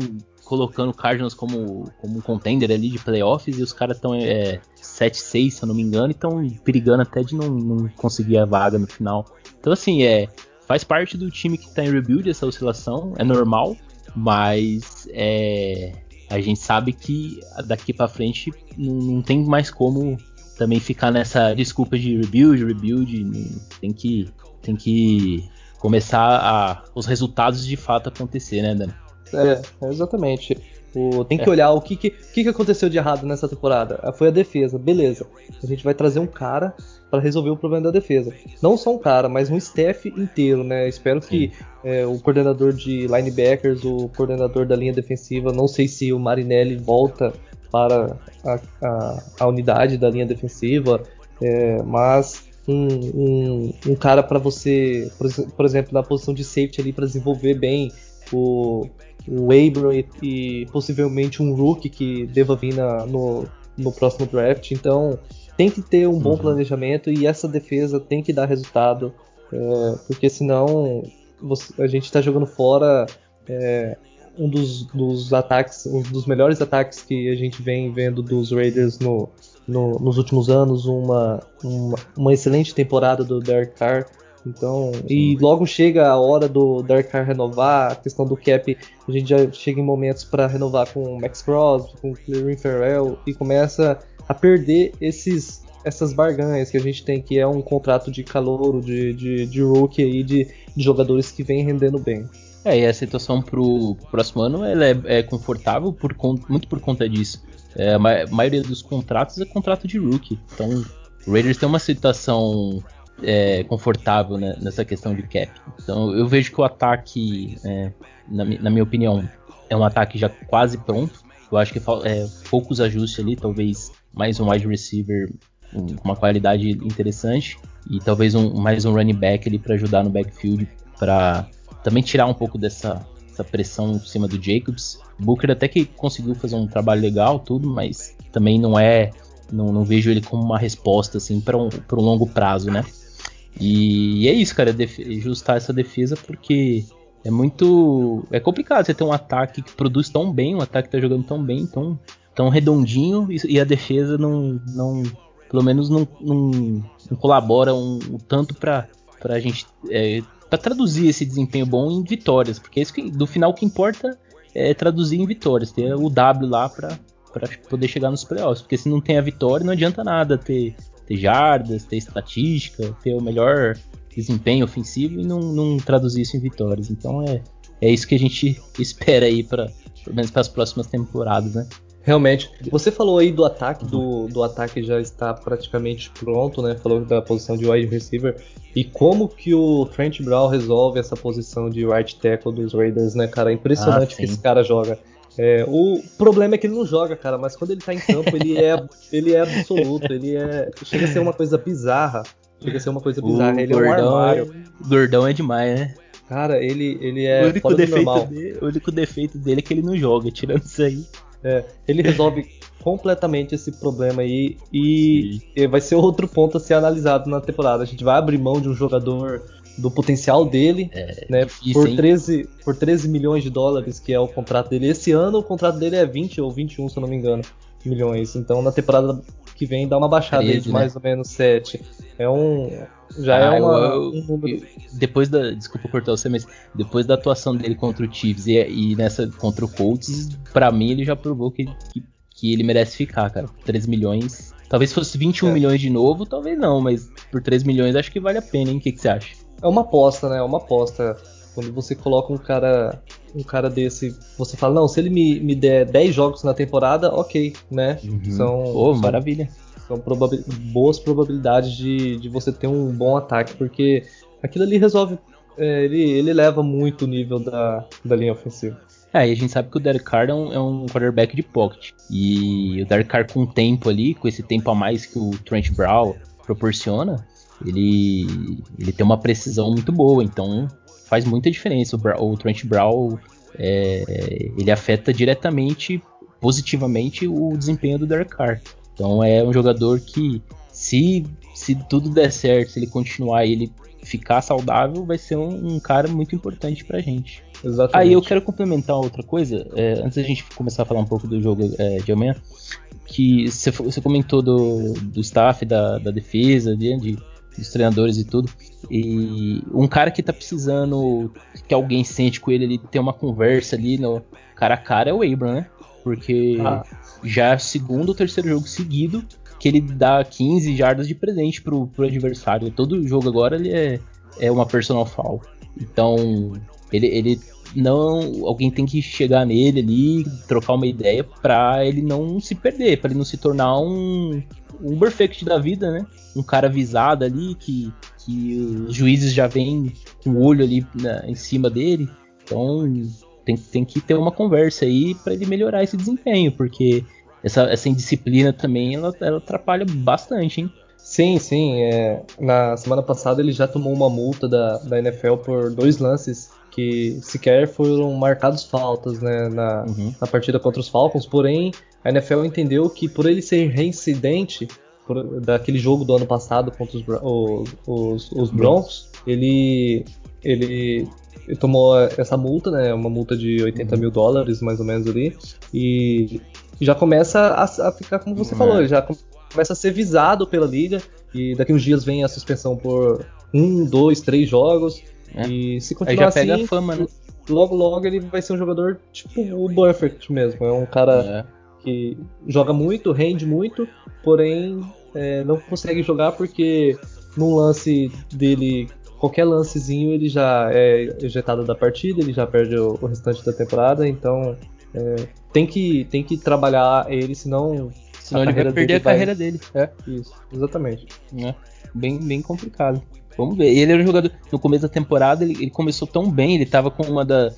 colocando o Cardinals como, como um contender ali de playoffs e os caras estão é, 7-6, se eu não me engano, e estão perigando até de não, não conseguir a vaga no final. Então, assim, é faz parte do time que está em rebuild essa oscilação, é normal, mas é, a gente sabe que daqui para frente não, não, tem mais como também ficar nessa desculpa de rebuild, rebuild, tem que tem que começar a os resultados de fato acontecer, né, Dani?
É, exatamente. O, tem que é. olhar o que, que, que aconteceu de errado nessa temporada. Ah, foi a defesa, beleza. A gente vai trazer um cara para resolver o problema da defesa. Não só um cara, mas um staff inteiro, né? Espero que é, o coordenador de linebackers, o coordenador da linha defensiva, não sei se o Marinelli volta para a, a, a unidade da linha defensiva, é, mas um, um, um cara para você, por, por, exemplo, na posição de safety ali para desenvolver bem o, o Abram e, e, possivelmente um rookie que deva vir na, no, no próximo draft. Então tem que ter um bom uhum. planejamento e essa defesa tem que dar resultado, é, porque senão você, a gente está jogando fora é, um dos, dos, ataques, um dos melhores ataques que a gente vem vendo dos Raiders no, no, nos últimos anos, uma, uma, uma, excelente temporada do Derek Carr. Então, e logo chega a hora do Derek Carr renovar, a questão do cap, a gente já chega em momentos para renovar com o Max Crosby, com o Clearing Farrell e começa a perder esses essas barganhas que a gente tem, que é um contrato de calouro, de, de, de rookie aí, de, de jogadores que vem rendendo bem.
É, e a situação pro próximo ano ela é, é confortável por, muito por conta disso. É, a maioria dos contratos é contrato de rookie. Então, o Raiders tem uma situação é, confortável né, nessa questão de cap. Então eu vejo que o ataque, é, na, na, minha opinião, é um ataque já quase pronto. Eu acho que é, poucos ajustes ali, talvez mais um wide receiver com uma qualidade interessante e talvez um, mais um running back ali para ajudar no backfield para também tirar um pouco dessa, dessa, pressão em cima do Jacobs. Booker até que conseguiu fazer um trabalho legal, tudo, mas também não é não, não vejo ele como uma resposta assim para um, um longo prazo, né? E, é isso, cara, ajustar essa defesa porque é muito. É complicado você ter um ataque que produz tão bem, um ataque que tá jogando tão bem, tão, tão redondinho, e, a defesa não. não pelo menos não, não, não colabora um, um tanto para a gente. É, para traduzir esse desempenho bom em vitórias, porque isso que, do final que importa é traduzir em vitórias, ter o W lá para poder chegar nos playoffs, porque se não tem a vitória não adianta nada ter ter jardas, ter estatística, ter o melhor desempenho ofensivo e não, não traduzir isso em vitórias. Então é, é isso que a gente espera aí para pelo menos para as próximas temporadas, né?
Realmente. Você falou aí do ataque, do, do ataque já está praticamente pronto, né? Falou da posição de wide receiver. E como que o Trent Brown resolve essa posição de right tackle dos Raiders, né, cara? É impressionante ah, que esse cara joga. É, o problema é que ele não joga, cara, mas quando ele tá em campo, ele é, ele é absoluto, ele é. Chega a ser uma coisa bizarra. Chega a ser uma coisa bizarra. O ele gordão é um armário.
É, gordão é demais, né?
Cara, ele, ele é.
O único, defeito dele, o único defeito dele é que ele não joga, tirando isso aí.
É, ele resolve completamente esse problema aí e, e, vai ser outro ponto a ser analisado na temporada. A gente vai abrir mão de um jogador do potencial dele, é, né? Difícil, por, 13, por 13 milhões de dólares, que é o contrato dele. Esse ano o contrato dele é 20 ou 21, se eu não me engano, milhões. Então na temporada que vem dá uma baixada 13, de né? mais ou menos 7. É um. Já é ah, é uma, eu,
um número... Depois da. Desculpa cortar você, mas depois da atuação dele contra o Chiefs e, e nessa contra o Colts, pra mim ele já provou que, que, que ele merece ficar, cara. 3 milhões. Talvez fosse 21 é. milhões de novo, talvez não, mas por 3 milhões acho que vale a pena, hein? O que, que você acha?
É uma aposta, né? É uma aposta. Quando você coloca um cara um cara desse, você fala, não, se ele me, me der 10 jogos na temporada, ok, né?
Uhum. São, oh,
são,
maravilha.
São boas probabilidades de, de você ter um bom ataque, porque aquilo ali resolve. É, ele, ele leva muito o nível da, da linha ofensiva.
É, e a gente sabe que o Derek Carr é um, é um quarterback de pocket. E o Derek Carr com o tempo ali, com esse tempo a mais que o Trent Brown proporciona, ele, ele tem uma precisão muito boa. Então faz muita diferença. O, o Trent Brown é, ele afeta diretamente, positivamente, o desempenho do Derek Carr. Então é um jogador que, se, se tudo der certo, se ele continuar e ele ficar saudável, vai ser um, um cara muito importante pra gente. Exatamente. Aí eu quero complementar outra coisa, é, antes da gente começar a falar um pouco do jogo é, de amanhã, que você comentou do, do staff, da, da defesa, de, de dos treinadores e tudo. E um cara que tá precisando que alguém sente com ele, ele ter uma conversa ali no cara a cara é o Abram, né? Porque ah. já é segundo ou terceiro jogo seguido que ele dá 15 jardas de presente pro, pro adversário. Todo jogo agora ele é, é uma personal foul. Então, ele, ele não. Alguém tem que chegar nele ali, trocar uma ideia pra ele não se perder, para ele não se tornar um, um perfect da vida, né? Um cara visado ali, que, que os juízes já vêm com o olho ali em cima dele. Então tem, tem que ter uma conversa aí para ele melhorar esse desempenho, porque essa, essa indisciplina também ela, ela atrapalha bastante, hein?
Sim, sim. É, na semana passada ele já tomou uma multa da, da NFL por dois lances que sequer foram marcados faltas né, na, uhum. na partida contra os Falcons, porém a NFL entendeu que por ele ser reincidente por, daquele jogo do ano passado contra os, os, os, os Broncos, ele, ele, tomou essa multa, né, uma multa de 80 mil dólares mais ou menos ali, e já começa a, a ficar como você uhum. falou, já começa a ser visado pela liga, e daqui uns dias vem a suspensão por um, dois, três jogos, é. e se continuar Aí já pega assim, a fama, né? logo logo ele vai ser um jogador tipo o Buffett mesmo, é um cara... É que joga muito, rende muito, porém é, não consegue jogar porque num lance dele, qualquer lancezinho, ele já é ejetado da partida, ele já perde o, o restante da temporada, então é, tem, que, tem que trabalhar ele, senão.
Senão ele vai perder a vai... carreira dele.
É, isso, exatamente.
É, bem, bem complicado. Vamos ver. Ele era um jogador. No começo da temporada, ele, ele começou tão bem, ele tava com uma da,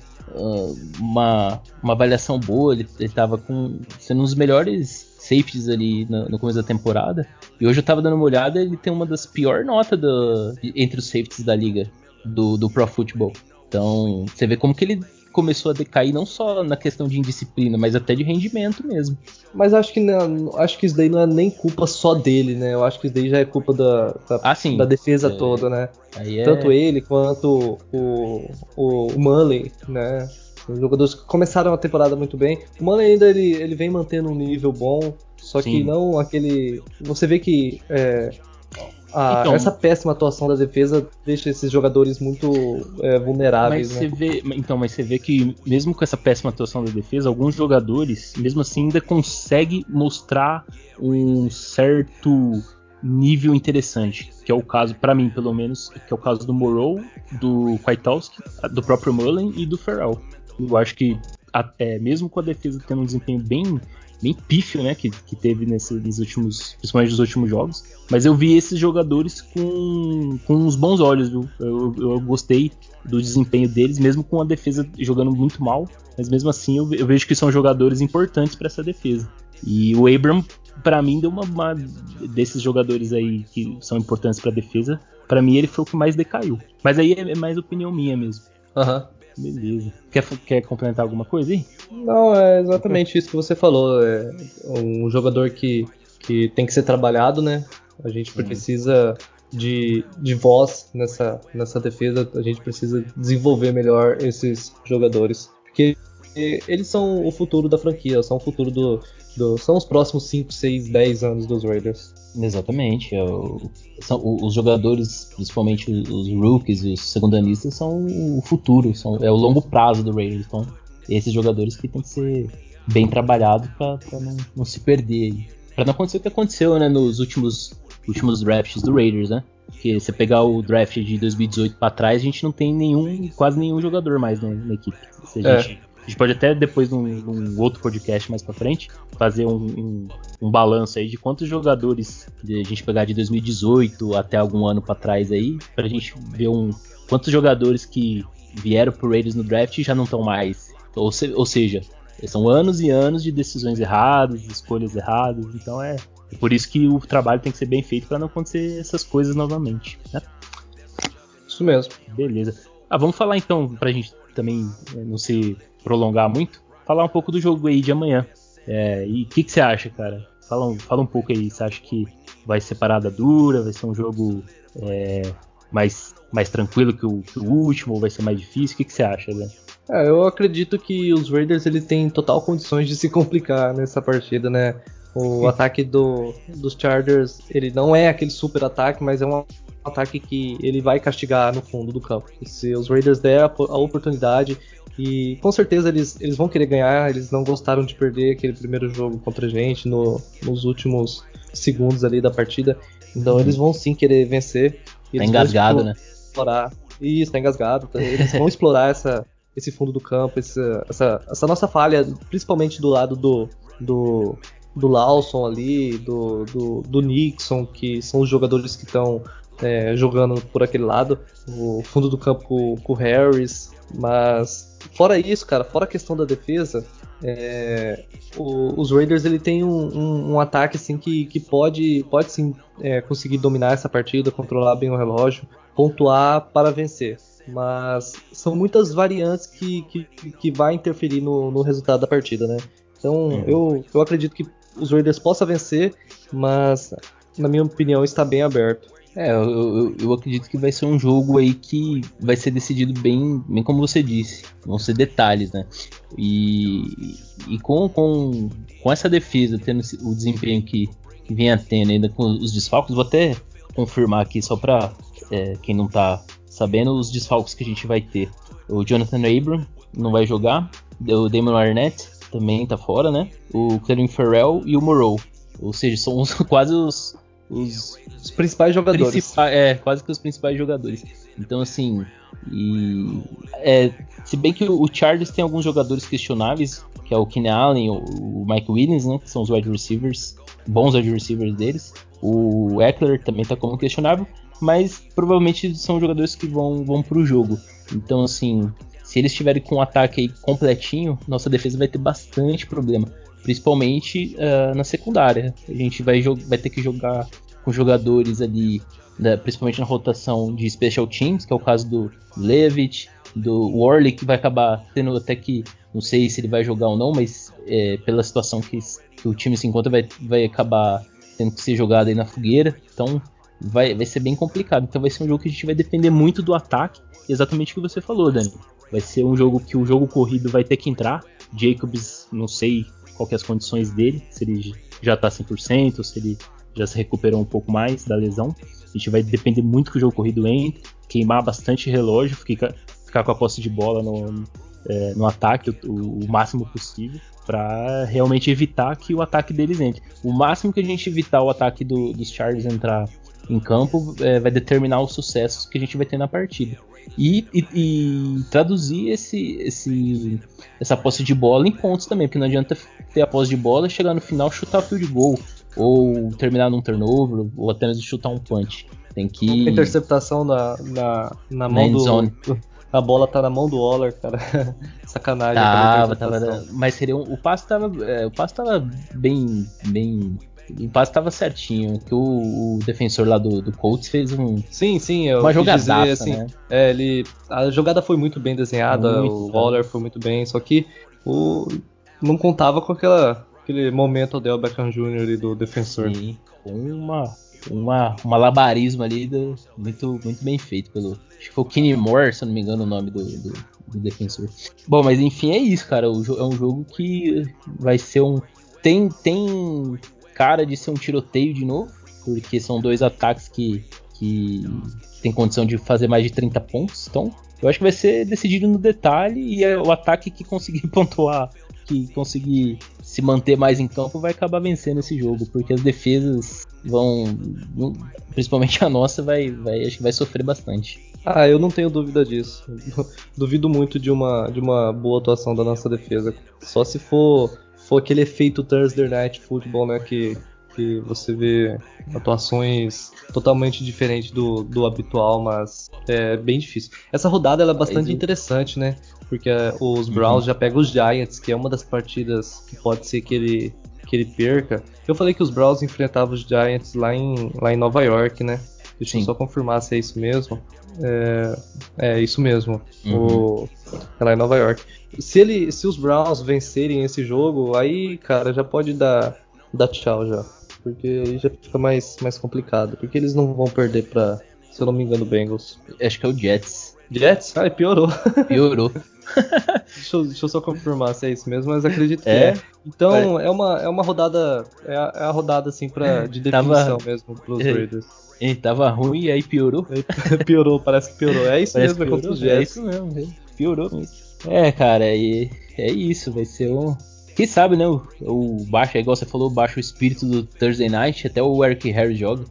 uma, uma avaliação boa, ele, estava com sendo um dos melhores safeties ali no, no, começo da temporada. E hoje eu tava dando uma olhada, ele tem uma das piores notas entre os safeties da liga do, do Pro Football. Então, você vê como que ele começou a decair não só na questão de indisciplina, mas até de rendimento mesmo.
Mas acho que não, acho que isso daí não é nem culpa só dele, né? Eu acho que isso daí já é culpa da, da, ah, da defesa é, toda, né? É... Tanto ele quanto o, o, o Mullen, né? Os jogadores que começaram a temporada muito bem. O Mullen ainda ele, ele vem mantendo um nível bom, só Sim. que não aquele. Você vê que é, a, então, essa péssima atuação da defesa deixa esses jogadores muito é, vulneráveis.
Mas né? você vê, então, mas você vê que mesmo com essa péssima atuação da defesa, alguns jogadores, mesmo assim, ainda conseguem mostrar um certo nível interessante, que é o caso, para mim pelo menos, que é o caso do Morrow, do Kwiatkowski, do próprio Mullen e do Ferrell. Eu acho que, é, mesmo com a defesa tendo um desempenho bem bem pífio, né, que, que teve nesse, nos últimos, principalmente nos últimos jogos. Mas eu vi esses jogadores com, com uns bons olhos, viu? Eu, eu gostei do desempenho deles, mesmo com a defesa jogando muito mal. Mas mesmo assim eu, eu vejo que são jogadores importantes para essa defesa. E o Abram, para mim, deu uma, uma, desses jogadores aí que são importantes para a defesa. Para mim ele foi o que mais decaiu. Mas aí é, é mais opinião minha mesmo.
Aham. Uhum.
Beleza. Quer, quer complementar alguma coisa aí?
Não, é exatamente isso que você falou. É um jogador que, que tem que ser trabalhado, né? A gente precisa de, de voz nessa, nessa defesa, a gente precisa desenvolver melhor esses jogadores. Porque eles são o futuro da franquia, são o futuro do, do são os próximos 5, 6, 10 anos dos Raiders.
Exatamente. É são, os jogadores, principalmente os, rookies e os segundanistas, são o futuro, são, é o longo prazo do Raiders. Então, esses jogadores que tem que ser bem trabalhados para não, não, se perder. Para não acontecer o que aconteceu né, nos últimos, últimos drafts do Raiders, né? Que você pegar o draft de 2018 para trás, a gente não tem nenhum, quase nenhum jogador mais né, na equipe. Se a é. A gente pode até depois, num, num outro podcast mais para frente, fazer um, um, um, balanço aí de quantos jogadores de a gente pegar de 2018 até algum ano para trás aí, pra gente ver um quantos jogadores que vieram pro Raiders no draft já não estão mais. Ou, se, ou seja, são anos e anos de decisões erradas, escolhas erradas, então é, é por isso que o trabalho tem que ser bem feito para não acontecer essas coisas novamente. Né?
Isso mesmo.
Beleza. Ah, vamos falar então, pra gente também é, não se prolongar muito, falar um pouco do jogo aí de amanhã. É, e o que, que, você acha, cara? Fala um, fala um pouco aí. Você acha que vai ser parada dura? Vai ser um jogo é, mais, mais tranquilo que o, que o, último? Ou vai ser mais difícil? O que, que você acha, né?
É, eu acredito que os Raiders eles têm total condições de se complicar nessa partida, né? O ataque do, dos Chargers ele não é aquele super ataque, mas é um ataque que ele vai castigar no fundo do campo. Se os Raiders der a, a oportunidade, e com certeza eles, eles vão querer ganhar, eles não gostaram de perder aquele primeiro jogo contra a gente no, nos últimos segundos ali da partida. Então eles vão sim querer vencer.
Tá engasgado, né?
Explorar. Isso, tá engasgado. Tá, eles vão explorar essa, esse fundo do campo, essa, essa, essa nossa falha, principalmente do lado do, do, do Lawson ali, do, do, do Nixon, que são os jogadores que estão é, jogando por aquele lado. O fundo do campo com, com o Harris, mas Fora isso, cara, fora a questão da defesa, é, o, os Raiders ele tem um, um, um, ataque assim que, que pode, pode sim é, conseguir dominar essa partida, controlar bem o relógio, pontuar para vencer. Mas são muitas variantes que, que, que vai interferir no, no resultado da partida, né? Então uhum. eu, eu acredito que os Raiders possam vencer, mas na minha opinião está bem aberto.
É, eu, eu, eu, acredito que vai ser um jogo aí que vai ser decidido bem, bem como você disse. Vão ser detalhes, né? E, e com, com, com essa defesa tendo o desempenho que, que vem a tendo ainda com os desfalques, vou até confirmar aqui só para é, quem não tá sabendo os desfalques que a gente vai ter. O Jonathan Abram não vai jogar, o Damon Arnett também tá fora, né? O Clelin Farrell e o Morrow. Ou seja, são os, quase os, os, os principais jogadores. Principais, é, quase que os principais jogadores. Então, assim, e, é, se bem que o, Chargers tem alguns jogadores questionáveis, que é o Keenan Allen, o, o Mike Williams, né, que são os wide receivers, bons wide receivers deles. O Eckler também tá como questionável, mas provavelmente são jogadores que vão, vão pro jogo. Então, assim, se eles estiverem com um ataque aí completinho, nossa defesa vai ter bastante problema principalmente uh, na secundária. A gente vai, vai ter que jogar com jogadores ali, né, principalmente na rotação de special teams, que é o caso do Levitt, do Worley, que vai acabar tendo até que, não sei se ele vai jogar ou não, mas é, pela situação que, que, o time se encontra, vai, vai acabar tendo que ser jogado aí na fogueira. Então vai, vai ser bem complicado. Então vai ser um jogo que a gente vai depender muito do ataque, exatamente o que você falou, Dani. Vai ser um jogo que o jogo corrido vai ter que entrar. Jacobs, não sei qual que é as condições dele, se ele já tá 100%, se ele já se recuperou um pouco mais da lesão. A gente vai depender muito que o jogo corrido entre, queimar bastante relógio, ficar, ficar com a posse de bola no, é, no ataque o, o, máximo possível. para realmente evitar que o ataque deles entre. O máximo que a gente evitar o ataque do, dos Chargers entrar em campo é, vai determinar os sucessos que a gente vai ter na partida. E, e, e, traduzir esse, esse, essa posse de bola em pontos também, porque não adianta ter a posse de bola, chegar no final, chutar o field goal, ou terminar num turnover, ou até mesmo chutar um punch. Tem que.
Interceptação na, na, na mão do. Zone. A bola tá na mão do Waller, cara. Sacanagem.
Tava, tava, mas seria um, o passe tava, é, o passe tava bem, bem o passe estava certinho, que o, o, defensor lá do, do Colts fez um.
Sim, sim, uma jogada assim, né? É, ele. A jogada foi muito bem desenhada, muito, o Waller foi muito bem, só que o não contava com aquela aquele momento Del Beckham Jr. ali do defensor.
Sim, uma uma, um malabarismo ali do, muito, muito bem feito pelo. Acho que foi o Kenny Moore, se eu não me engano, o nome do, do, do defensor. Bom, mas enfim, é isso, cara. O, é um jogo que vai ser um. Tem, tem cara de ser um tiroteio de novo, porque são dois ataques que, que tem condição de fazer mais de 30 pontos. Então, eu acho que vai ser decidido no detalhe e é o ataque que conseguir pontuar, que conseguir se manter mais em campo vai acabar vencendo esse jogo, porque as defesas vão, principalmente a nossa, vai, vai, acho que vai sofrer bastante.
Ah, eu não tenho dúvida disso. Duvido muito de uma, de uma boa atuação da nossa defesa. Só se for, aquele efeito Thursday Night Football, né? Que, que você vê atuações totalmente diferentes do, do habitual, mas é bem difícil. Essa rodada é bastante interessante, né? Porque é, os Browns uhum. já pegam os Giants, que é uma das partidas que pode ser que ele que ele perca. Eu falei que os Browns enfrentavam os Giants lá em, lá em Nova York, né? Deixa Sim. eu só confirmar se é isso mesmo. É, é isso mesmo. Uhum. O, é lá em Nova York. Se, ele, se os Browns vencerem esse jogo, aí, cara, já pode dar, dar tchau já. Porque aí já fica mais, mais complicado. Porque eles não vão perder pra, se eu não me engano, Bengals.
Acho que é o Jets.
Jets? Ah, piorou.
Piorou.
deixa, eu, deixa, eu, só confirmar se é isso mesmo, mas acredito que é. é. Então é. é, uma, é uma rodada. É a, é a rodada assim pra, de definição tava, mesmo pros é, Raiders.
Ele tava ruim e aí piorou?
piorou, parece que piorou. É isso parece mesmo,
piorou, é, é isso mesmo, piorou mesmo. É, cara, e é isso, vai ser um. Quem sabe, né? O, o baixo, igual você falou, baixo o espírito do Thursday Night, até o Eric Harris joga.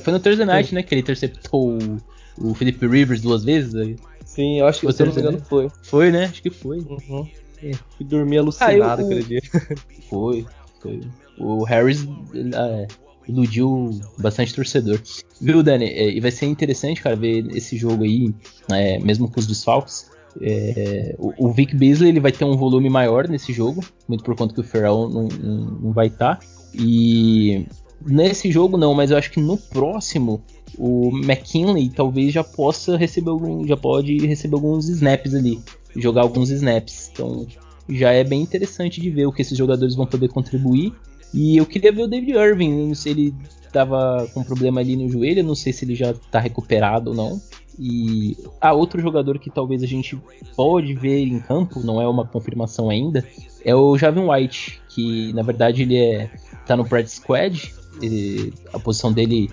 Foi no Thursday Night, Sim. né? Que ele interceptou o, o Felipe Rivers duas vezes. Aí.
Sim, eu acho que, eu não me engano, foi.
Foi, né? Acho que foi.
Uhum. É. E dormi alucinado ah, eu, aquele dia.
Foi, foi. O Harris é, iludiu bastante torcedor. Viu, Dani? É, e vai ser interessante, cara, ver esse jogo aí, é, mesmo com os desfalques. É, o, o, Vic Beasley ele vai ter um volume maior nesse jogo, muito por conta que o Ferrell não, não, não vai estar. Tá. E nesse jogo não, mas eu acho que no próximo o McKinley talvez já possa receber algum, já pode receber alguns snaps ali, jogar alguns snaps. Então já é bem interessante de ver o que esses jogadores vão poder contribuir. E eu queria ver o David Irving, não sei se ele estava com problema ali no joelho, não sei se ele já está recuperado ou não. E ah, outro jogador que talvez a gente pode ver em campo, não é uma confirmação ainda, é o Javin White, que na verdade ele é tá no practice squad, a posição dele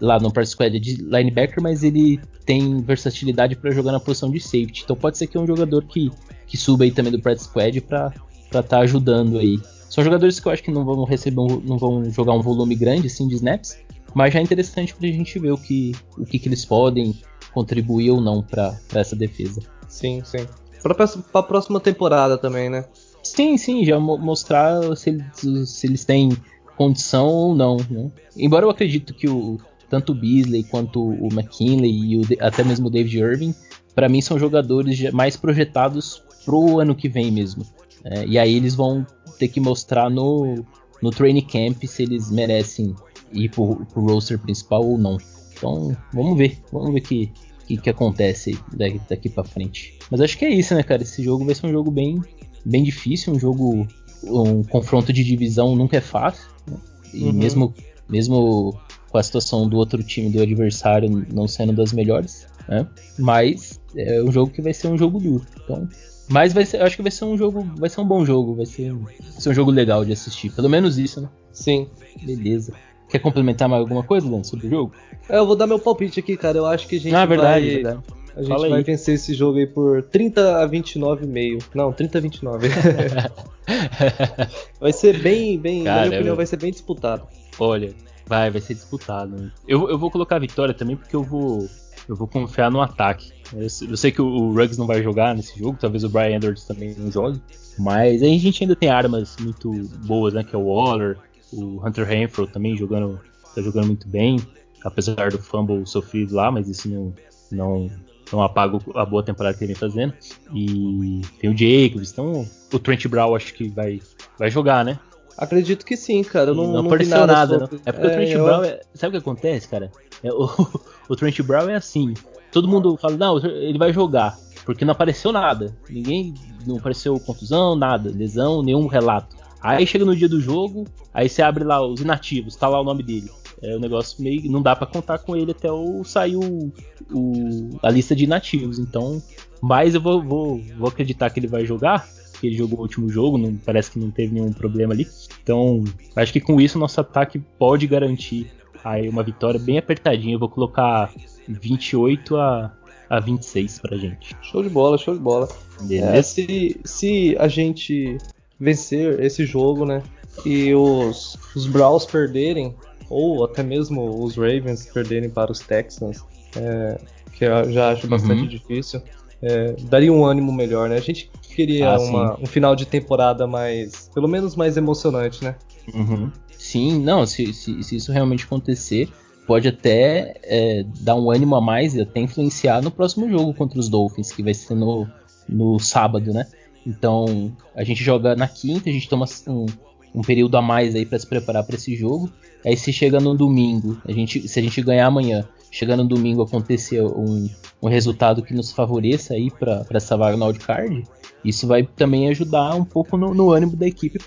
lá no practice squad é de linebacker, mas ele tem versatilidade para jogar na posição de safety. Então pode ser que é um jogador que, que suba aí também do practice squad para estar tá ajudando aí. São jogadores que eu acho que não vão receber, um, não vão jogar um volume grande assim de snaps, mas já é interessante para a gente ver o que, o que, que eles podem contribuir ou não para essa defesa.
Sim, sim. Para a próxima temporada também, né?
Sim, sim, já mostrar se eles, se eles têm condição ou não. Né? Embora eu acredito que o, tanto o Beasley quanto o McKinley e o, até mesmo o David Irving, para mim são jogadores mais projetados pro ano que vem mesmo. É, e aí eles vão ter que mostrar no, no training camp se eles merecem ir pro, pro roster principal ou não. Então, vamos ver. Vamos ver o que, que, que, acontece daqui, daqui para frente. Mas acho que é isso, né, cara? Esse jogo vai ser um jogo bem, bem difícil, um jogo. Um confronto de divisão nunca é fácil. Né? E uhum. mesmo, mesmo com a situação do outro time, do adversário, não sendo das melhores, né? Mas é um jogo que vai ser um jogo duro. Então, mas vai ser, eu acho que vai ser um jogo, vai ser um bom jogo, vai ser, vai ser um jogo legal de assistir. Pelo menos isso, né?
Sim.
Beleza. Quer complementar mais alguma coisa, Dan, sobre o jogo?
É, eu vou dar meu palpite aqui, cara. Eu acho que a gente
ah, verdade, vai... verdade.
A gente vai vencer esse jogo aí por 30 a 29,5. Não, 30 a 29. vai ser bem, bem, Cara, na minha opinião, eu... vai ser bem disputado.
Olha, vai, vai ser disputado. Eu, eu vou colocar a vitória também porque eu vou eu vou confiar no ataque. Eu, sei que o, o Ruggs não vai jogar nesse jogo, talvez o Brian Edwards também não jogue, mas a gente ainda tem armas muito boas, né? Que é o Waller, o Hunter Renfro também jogando, tá jogando muito bem, apesar do fumble sofrido lá, mas isso não, não, não apaga a boa temporada que ele vem fazendo. E tem o Jacobs, então o Trent Brown acho que vai, vai jogar, né?
Acredito que sim, cara. Eu não,
não, não apareceu nada, nada É porque é, o Trent eu... Brown. É... Sabe o que acontece, cara? É, o, o Trent Brown é assim. Todo mundo fala, não, ele vai jogar. Porque não apareceu nada. Ninguém. Não apareceu contusão, nada. Lesão, nenhum relato. Aí chega no dia do jogo, aí você abre lá os inativos, tá lá o nome dele. É o um negócio meio. Não dá para contar com ele até o, sair o, o, a lista de inativos. Então. Mas eu vou, vou, vou acreditar que ele vai jogar que ele jogou o último jogo, não, parece que não teve nenhum problema ali. Então, acho que com isso nosso ataque pode garantir aí uma vitória bem apertadinha. Eu vou colocar 28 a, a 26 pra gente.
Show de bola, show de bola. É, se, se a gente vencer esse jogo, né, e os, os Browns perderem, ou até mesmo os Ravens perderem para os Texans, é, que eu já acho bastante uhum. difícil, é, daria um ânimo melhor, né? A gente queria ah, uma, um final de temporada mais, pelo menos mais emocionante, né?
Uhum. Sim, não, se, se, se, isso realmente acontecer, pode até é, dar um ânimo a mais e até influenciar no próximo jogo contra os Dolphins, que vai ser no, no sábado, né? Então, a gente joga na quinta, a gente toma um, um período a mais aí para se preparar para esse jogo. Aí se chega no domingo, a gente, se a gente ganhar amanhã, chegar no domingo acontecer um, um resultado que nos favoreça aí para essa vaga no wildcard, isso vai também ajudar um pouco no, no ânimo da equipe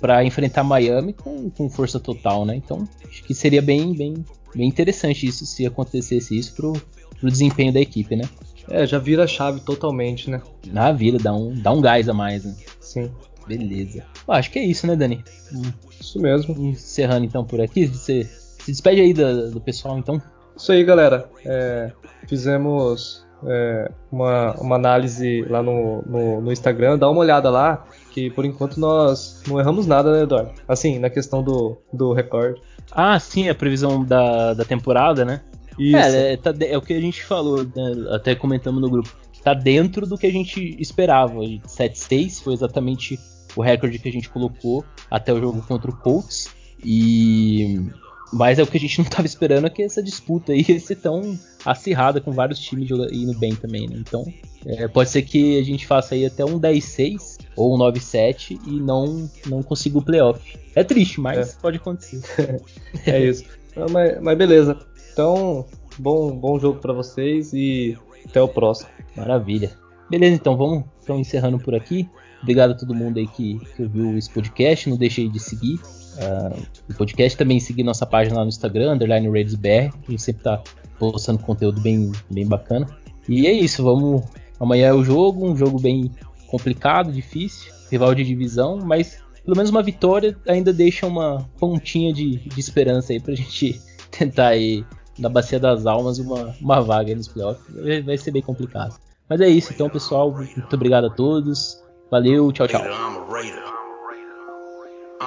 para enfrentar Miami com, com, força total, né? Então, acho que seria bem, bem, bem interessante isso se acontecesse isso pro, pro desempenho da equipe, né?
É, já vira a chave totalmente, né?
Ah, vira, dá um, dá um gás a mais, né?
Sim.
Beleza. Bom, acho que é isso, né, Dani?
Isso mesmo.
Encerrando então por aqui, você se despede aí do, do pessoal então.
Isso aí, galera. É, fizemos é, uma, uma análise lá no, no, no, Instagram, dá uma olhada lá, que por enquanto nós não erramos nada, né, Eduardo? Assim, na questão do, do recorde.
Ah, sim, a previsão da, da temporada, né? Isso. É, é, tá, é o que a gente falou, né, até comentamos no grupo. Tá dentro do que a gente esperava. 7-6 foi exatamente o recorde que a gente colocou até o jogo contra o Colts. E mas é o que a gente não estava esperando é que essa disputa aí ia ser tão acirrada com vários times indo bem também, né? Então, é, pode ser que a gente faça aí até um 10-6 ou um 9-7 e não, não consiga o playoff. É triste, mas é. pode acontecer.
é isso. Não, mas, mas, beleza. Então, bom, bom jogo para vocês e até o próximo.
Maravilha. Beleza, então vamos então encerrando por aqui. Obrigado a todo mundo aí que, que ouviu esse podcast. Não deixe de seguir uh, o podcast. Também seguir nossa página lá no Instagram, underline RaidsBR. A gente sempre tá postando conteúdo bem, bem bacana. E é isso, vamos. Amanhã é o jogo, um jogo bem complicado, difícil, rival de divisão, mas pelo menos uma vitória ainda deixa uma pontinha de, de esperança aí pra gente tentar aí, na Bacia das Almas, uma, uma vaga aí nos playoffs. Vai ser bem complicado. Mas é isso, então, pessoal. Muito obrigado a todos. Valeu, tchau, tchau.